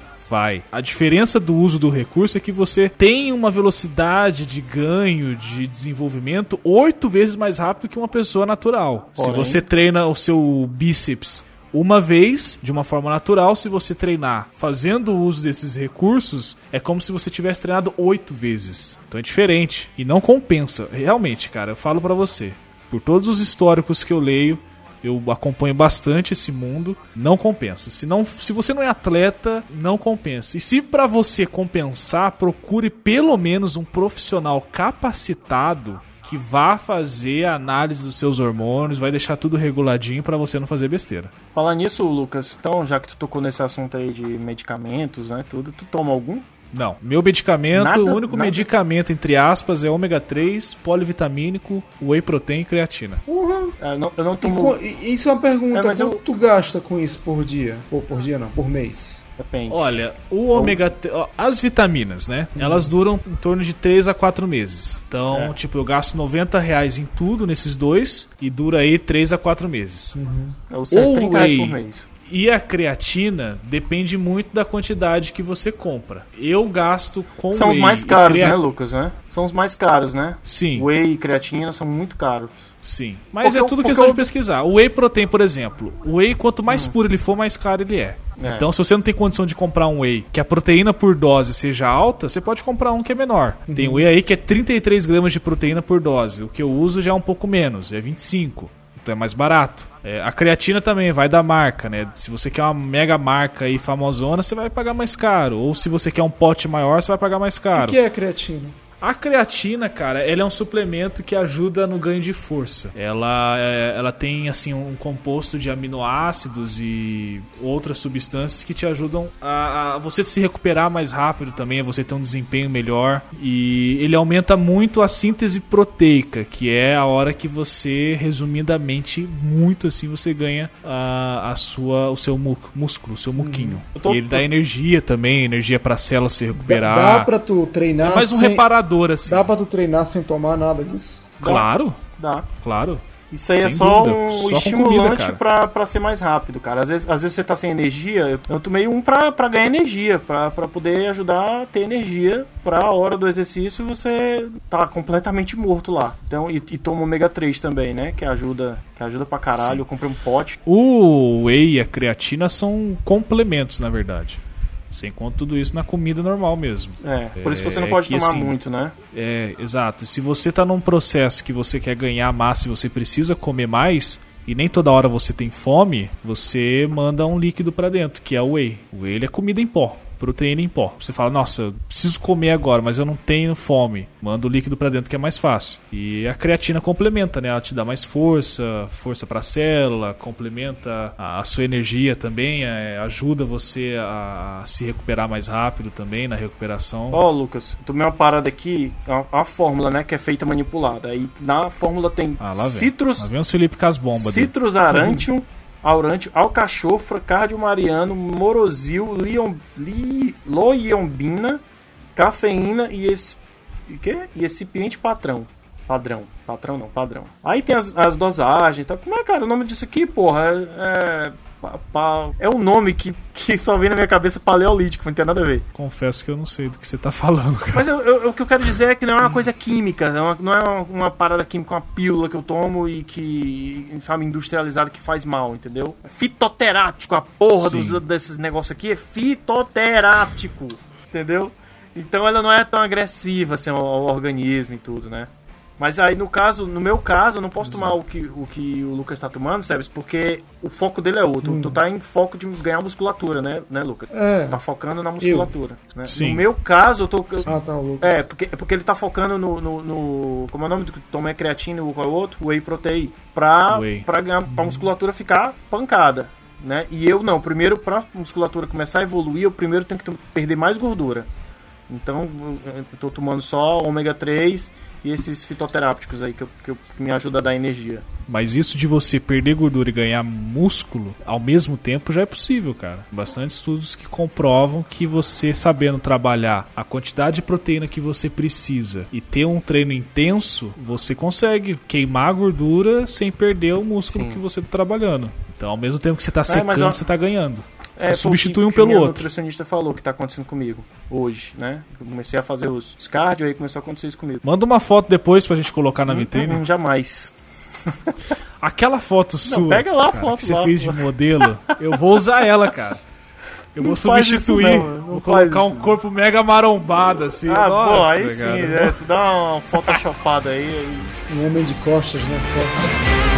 A diferença do uso do recurso é que você tem uma velocidade de ganho, de desenvolvimento, oito vezes mais rápido que uma pessoa natural. Se Porém- você treina o seu bíceps uma vez, de uma forma natural, se você treinar fazendo uso desses recursos, é como se você tivesse treinado oito vezes. Então é diferente. E não compensa. Realmente, cara, eu falo pra você. Por todos os históricos que eu leio, eu acompanho bastante esse mundo, não compensa. Se, não, se você não é atleta, não compensa. E se pra você compensar, procure pelo menos um profissional capacitado que vá fazer a análise dos seus hormônios, vai deixar tudo reguladinho pra você não fazer besteira. Falar nisso, Lucas, então, já que tu tocou nesse assunto aí de medicamentos, né, tudo, tu toma algum? Não, meu medicamento, Nada? o único Nada? medicamento entre aspas é ômega 3, polivitamínico, whey protein e creatina. Porra. É, não- eu não tomo... e- isso é uma pergunta. É, quanto eu- tu gasta com isso por dia? Ou por dia não, por mês? Depende. Olha, o ômega, as vitaminas, né? Elas duram em torno de 3 a 4 meses. Então, É. tipo, eu gasto 90 reais em tudo nesses dois e dura aí 3 a 4 meses. Eu sei, o 30 reais whey. por mês. E a creatina depende muito da quantidade que você compra. Eu gasto com São os whey mais e caros, crea- né, Lucas, né? São os mais caros, né? Sim. Whey e creatina são muito caros. Sim. Mas Porque é eu- tudo porque questão eu- de pesquisar. O whey protein, por exemplo. O whey, quanto mais puro ele for, mais caro ele é. É. Então, se você não tem condição de comprar um whey que a proteína por dose seja alta, você pode comprar um que é menor. Tem whey aí que é 33 gramas de proteína por dose. O que eu uso já é um pouco menos, é 25. É mais barato. É, a creatina também vai da marca, né? Se você quer uma mega marca aí famosona, você vai pagar mais caro. Ou se você quer um pote maior, você vai pagar mais O caro. que, que é creatina? A creatina, cara, ela é um suplemento que ajuda no ganho de força. Ela, é- ela tem assim um composto de aminoácidos e outras substâncias que te ajudam a, a você se recuperar mais rápido também, a você ter um desempenho melhor. E ele aumenta muito a síntese proteica, que é a hora que você, resumidamente, muito assim, você ganha a, a sua, o seu músculo, o seu muquinho. Eu tô- E ele dá energia também, energia para células se Dá, recuperar. dá pra tu treinar É mais um sem... reparador, assim. Dá pra tu treinar sem tomar nada disso? Claro, Dá. claro. Isso aí é Sem só dúvida, um só estimulante comida, pra, pra ser mais rápido, cara. Às vezes, às vezes você tá sem energia, eu, eu tomei um pra, pra ganhar energia, pra, pra poder ajudar a ter energia pra hora do exercício você tá completamente morto lá. Então, e, e toma ômega 3 também, né? Que ajuda, que ajuda pra caralho. Eu comprei um pote. O whey e a creatina são complementos, na verdade. Você encontra tudo isso na comida normal mesmo. É, por isso você não É pode que, tomar assim, muito, né? É, exato. Se você tá num processo que você quer ganhar massa e você precisa comer mais, e nem toda hora você tem fome, você manda um líquido pra dentro, que é o whey. O whey ele é comida em pó. Proteína em pó. Você fala, nossa, eu preciso comer agora, mas eu não tenho fome. Manda o líquido pra dentro que é mais fácil. E a creatina complementa, né? Ela te dá mais força, força pra célula, complementa a, a sua energia também, é, ajuda você a, a se recuperar mais rápido também na recuperação. Ó, Lucas, eu tomei uma parada aqui, a, a fórmula, né, que é feita manipulada. Aí na fórmula tem Ah, lá vem. citrus, Lá vem o Felipe com as bombas. Citrus arantium, aurantio, alcachofra, cardiomariano, morozil, lion, li, loiombina, cafeína e esse. E quê? E recipiente patrão. Padrão. Patrão não, padrão. Aí tem as, as dosagens e tal. Como é, cara, o nome disso aqui, porra? É. é pa- pa- é um nome que, que só vem na minha cabeça paleolítico, não tem nada a ver. Confesso que eu não sei do que você tá falando, cara. Mas eu- eu- o que eu quero dizer é que não é uma coisa química, é uma- não é uma, uma parada química, uma pílula que eu tomo e que, sabe, industrializada que faz mal, entendeu? É fitoterático, a porra dos, desses negócios aqui é fitoterático, entendeu? Então ela não é tão agressiva assim, ao, ao organismo e tudo, né? Mas aí, no caso, no meu caso, eu não posso tomar o que, o que o Lucas tá tomando, Sebes, porque o foco dele é outro. Tu tá em foco de ganhar musculatura, né, né Lucas? É. Tá focando na musculatura. Né? Sim. No meu caso, eu tô. Ah, tá, o Lucas. É, porque, é porque ele tá focando no, no, no- Como é o nome do que toma é creatina e qual é o outro? Whey protein. Pra, Whey. pra, ganhar, pra musculatura ficar pancada. Né? E eu não, primeiro pra musculatura começar a evoluir, eu primeiro tenho que perder mais gordura. Então eu tô tomando só ômega 3 e esses fitoterápicos aí que, eu- que, eu- que me ajuda a dar energia. Mas isso de você perder gordura e ganhar músculo ao mesmo tempo já é possível, cara. Bastante estudos que comprovam que você sabendo trabalhar a quantidade de proteína que você precisa e ter um treino intenso, você consegue queimar a gordura sem perder o músculo Sim. que você tá trabalhando. Então, ao mesmo tempo que você tá secando, mas eu- você tá ganhando. Você É, o substitui que- um que pelo outro. nutricionista falou que tá acontecendo comigo hoje, né? Eu comecei a fazer os, os cardio, aí começou a acontecer isso comigo. Manda uma foto depois pra gente colocar na vitrine. Hum, jamais. (laughs) Aquela foto sua. pega lá a cara, foto que você lá, fez pô. de modelo. Eu vou usar ela, cara. Eu vou (laughs) Não substituir. não, não vou colocar um não. corpo mega marombado, assim. Ah, Nossa, pô, aí sim, cara. é, tu dá uma photoshopada aí, aí. Um homem de costas, né? Forte.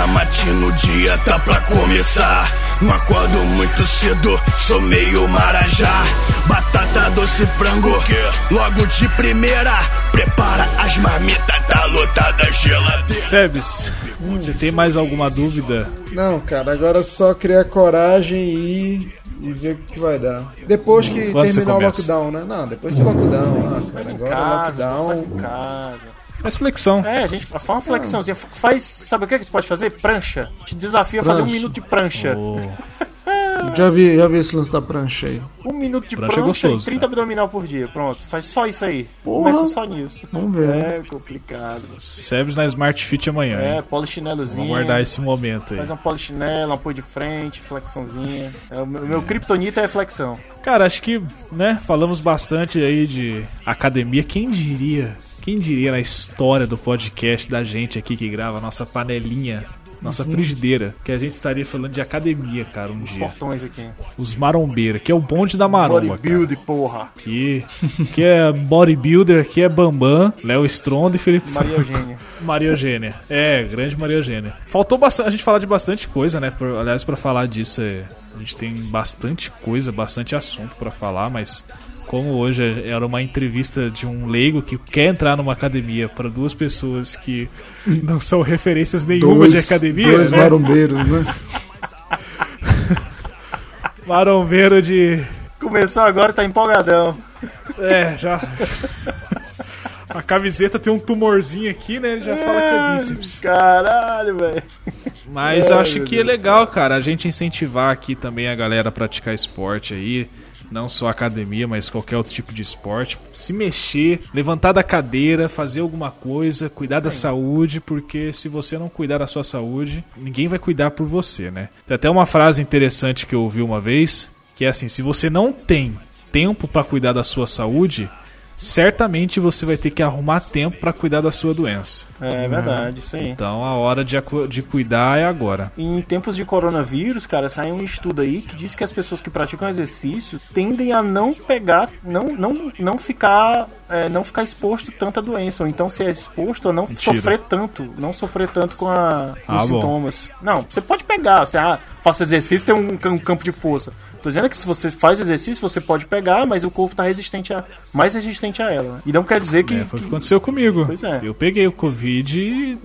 Da matina, o dia tá pra começar. Não acordo muito cedo, sou meio marajá. Batata doce frango, logo de primeira. Prepara as marmitas, tá lotada a geladeira. Sebes, você tem mais alguma dúvida? Não, cara, agora é só criar coragem e e ver o que vai dar. Depois que Quando terminar o lockdown, né? Não, depois do lockdown. Ah, cara, agora casa, lockdown. Faz flexão. É, a gente faz uma flexãozinha. Faz, sabe o que, que tu pode fazer? Prancha. Te desafio a fazer um minuto de prancha. Ô, (laughs) Já vi, já vi esse lance da prancha aí. Um minuto de Prancha prancha, é e gostoso, 30 abdominal por dia. Pronto, faz só isso aí. Porra. Começa só nisso. Vamos ver. É complicado. Sebes na Smart Fit amanhã. É, hein? polichinelozinho. Vamos guardar esse momento aí. Faz um polichinelo, um apoio de frente, flexãozinha. É, o meu, meu kryptonita é flexão. Cara, acho que, né, falamos bastante aí de academia. Quem diria? Quem diria na história do podcast da gente aqui que grava a nossa panelinha, nossa frigideira, que a gente estaria falando de academia, cara, um dia. Portões aqui. Os marombeiros, que é o bonde da maromba, cara. Bodybuild, porra. Que, que é bodybuilder, que é Bambam, Léo Stronda e Felipe Maria. Eugênia. Maria Eugênia. É, grande Maria Eugênia. Faltou bastante, a gente falar de bastante coisa, né? Por- aliás, pra falar disso, é, a gente tem bastante coisa, bastante assunto pra falar, mas como hoje era uma entrevista de um leigo que quer entrar numa academia pra duas pessoas que não são referências nenhuma de academia, dois né? marombeiros, né? (laughs) Marombeiro de Começou agora, tá empolgadão. É, já. A camiseta tem um tumorzinho aqui, né? Ele já fala que é bíceps. Caralho, velho. Mas eu acho que Deus é legal, cara, a gente incentivar aqui também a galera a praticar esporte aí. Não só academia, mas qualquer outro tipo de esporte. Se mexer, levantar da cadeira, fazer alguma coisa, cuidar da saúde, porque se você não cuidar da sua saúde, ninguém vai cuidar por você, né? Tem até uma frase interessante que eu ouvi uma vez, que é assim: se você não tem tempo pra cuidar da sua saúde, certamente você vai ter que arrumar tempo pra cuidar da sua doença. É verdade, isso aí. Então a hora de, de cuidar é agora. Em tempos de coronavírus, cara, saiu um estudo aí que diz que as pessoas que praticam exercício tendem a não pegar, não, não, não ficar é, não ficar exposto tanto à doença, ou então se é exposto a não Mentira. sofrer tanto, não sofrer tanto com, a, Ah, os bom. sintomas. Não, você pode pegar, você ah, faça exercício, tem um, um campo de força. Tô dizendo que se você faz exercício, você pode pegar, mas o corpo tá resistente a, mais resistente a ela. E não quer dizer que, É, foi o que que- aconteceu comigo. Pois é. Eu peguei o Covid e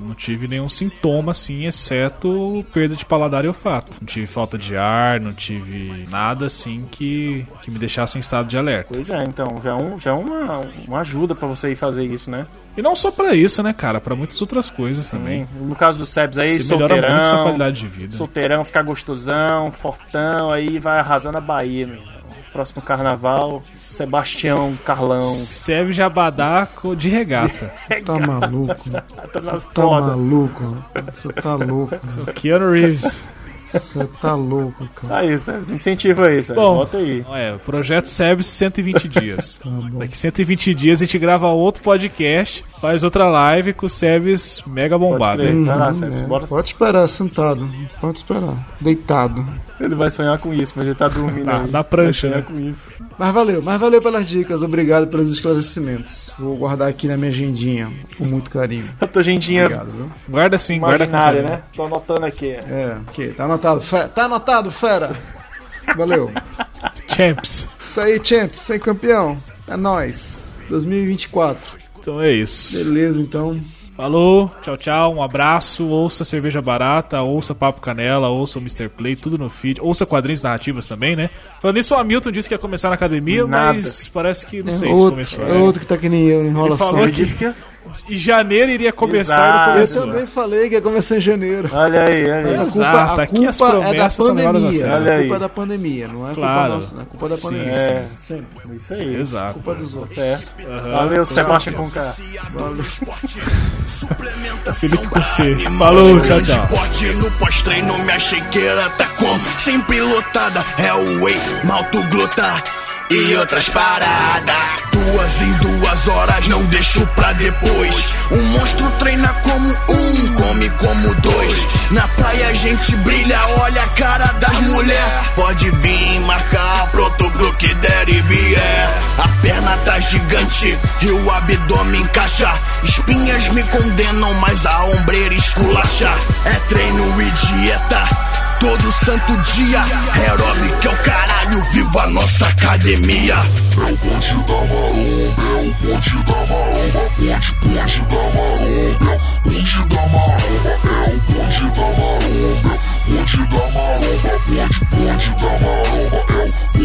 não tive nenhum sintoma assim, exceto perda de paladar e olfato. Não tive falta de ar, não tive nada assim que, que me deixasse em estado de alerta. Pois é, então, já é, um, já é uma, uma ajuda pra você ir fazer isso, né? E não só pra isso, né, cara? Pra muitas outras coisas também. No caso do Sebs aí, Você melhora muito sua solteirão, qualidade de vida. solteirão, ficar gostosão, fortão, aí vai arrasando a Bahia, meu. Próximo carnaval, Sebastião, Carlão, Serve Jabadá co- de regata. (laughs) Tá maluco? (laughs) tá nas Tá maluco? Você tá louco? Keanu Reeves. Você tá louco, cara. Aí, Sebs, incentiva aí, Sebs, Bom, bota aí. É, o projeto SEBS 120 dias. Tá. Daqui 120 dias a gente grava outro podcast, faz outra live com o SEBS mega bombado. crer. hein? Vai lá, Uhum, Sérgio, é. bora. Pode esperar, sentado. Pode esperar. Deitado. Ele vai sonhar com isso, mas ele tá dormindo Na- aí. na prancha, vai né? com isso. Mas valeu, mas valeu pelas dicas. Obrigado pelos esclarecimentos. Vou guardar aqui na minha agendinha com muito carinho. A tua gentinha Obrigado, viu? Guarda sim, imaginária, carinho. né? Tô anotando aqui. É, ok. Tá anotado. Fe- Tá anotado, fera. Valeu. Champs. Isso aí, champs. Isso aí, campeão. É nóis. 2024. Então é isso. Beleza, então. Falou, tchau, tchau, um abraço. Ouça Cerveja Barata, ouça Papo Canela, ouça o Mr. Play, tudo no feed. Ouça quadrinhos narrativas também, né? Falando nisso, o Hamilton disse que ia começar na academia, Nada. mas parece que não É sei se outro, começou. é né? outro que tá que nem eu, enrolação. falou Ele que- disse que... Em janeiro iria começar Exato. e Eu também falei que ia começar em janeiro. Olha aí, olha aí. Mas a Exato, culpa, a aqui as culpa é da a pandemia. sério. A Olha culpa aí. é da pandemia, não é Claro. culpa nossa, não é culpa da Sim, pandemia. É. Sempre. Isso aí. Exato. Culpa dos outros. Certo. Valeu, Sebastião com K. Felipe com C. Falou, tchau, tchau. Esporte no pós-treino, minha shakeira tá como sempre lotada. É o whey, malto glota e outras paradas. Duas em duas horas, não deixo pra depois. Um monstro treina como um, come como dois. Na praia a gente brilha, olha a cara das mulher. Pode vir marcar, pronto pro que der e vier. A perna tá gigante e o abdômen encaixa. Espinhas me condenam, mas a ombreira esculacha. É treino e dieta. Todo santo dia, aeróbica é o caralho, viva a nossa academia. É o bonde da maromba, é o bonde da maromba, bonde, bonde da maromba, é o bonde da maromba, é o bonde da maromba, bonde da maromba, da maromba, é o bonde da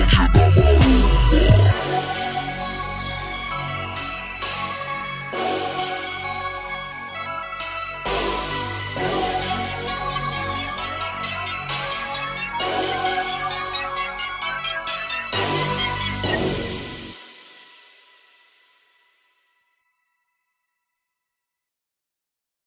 maromba.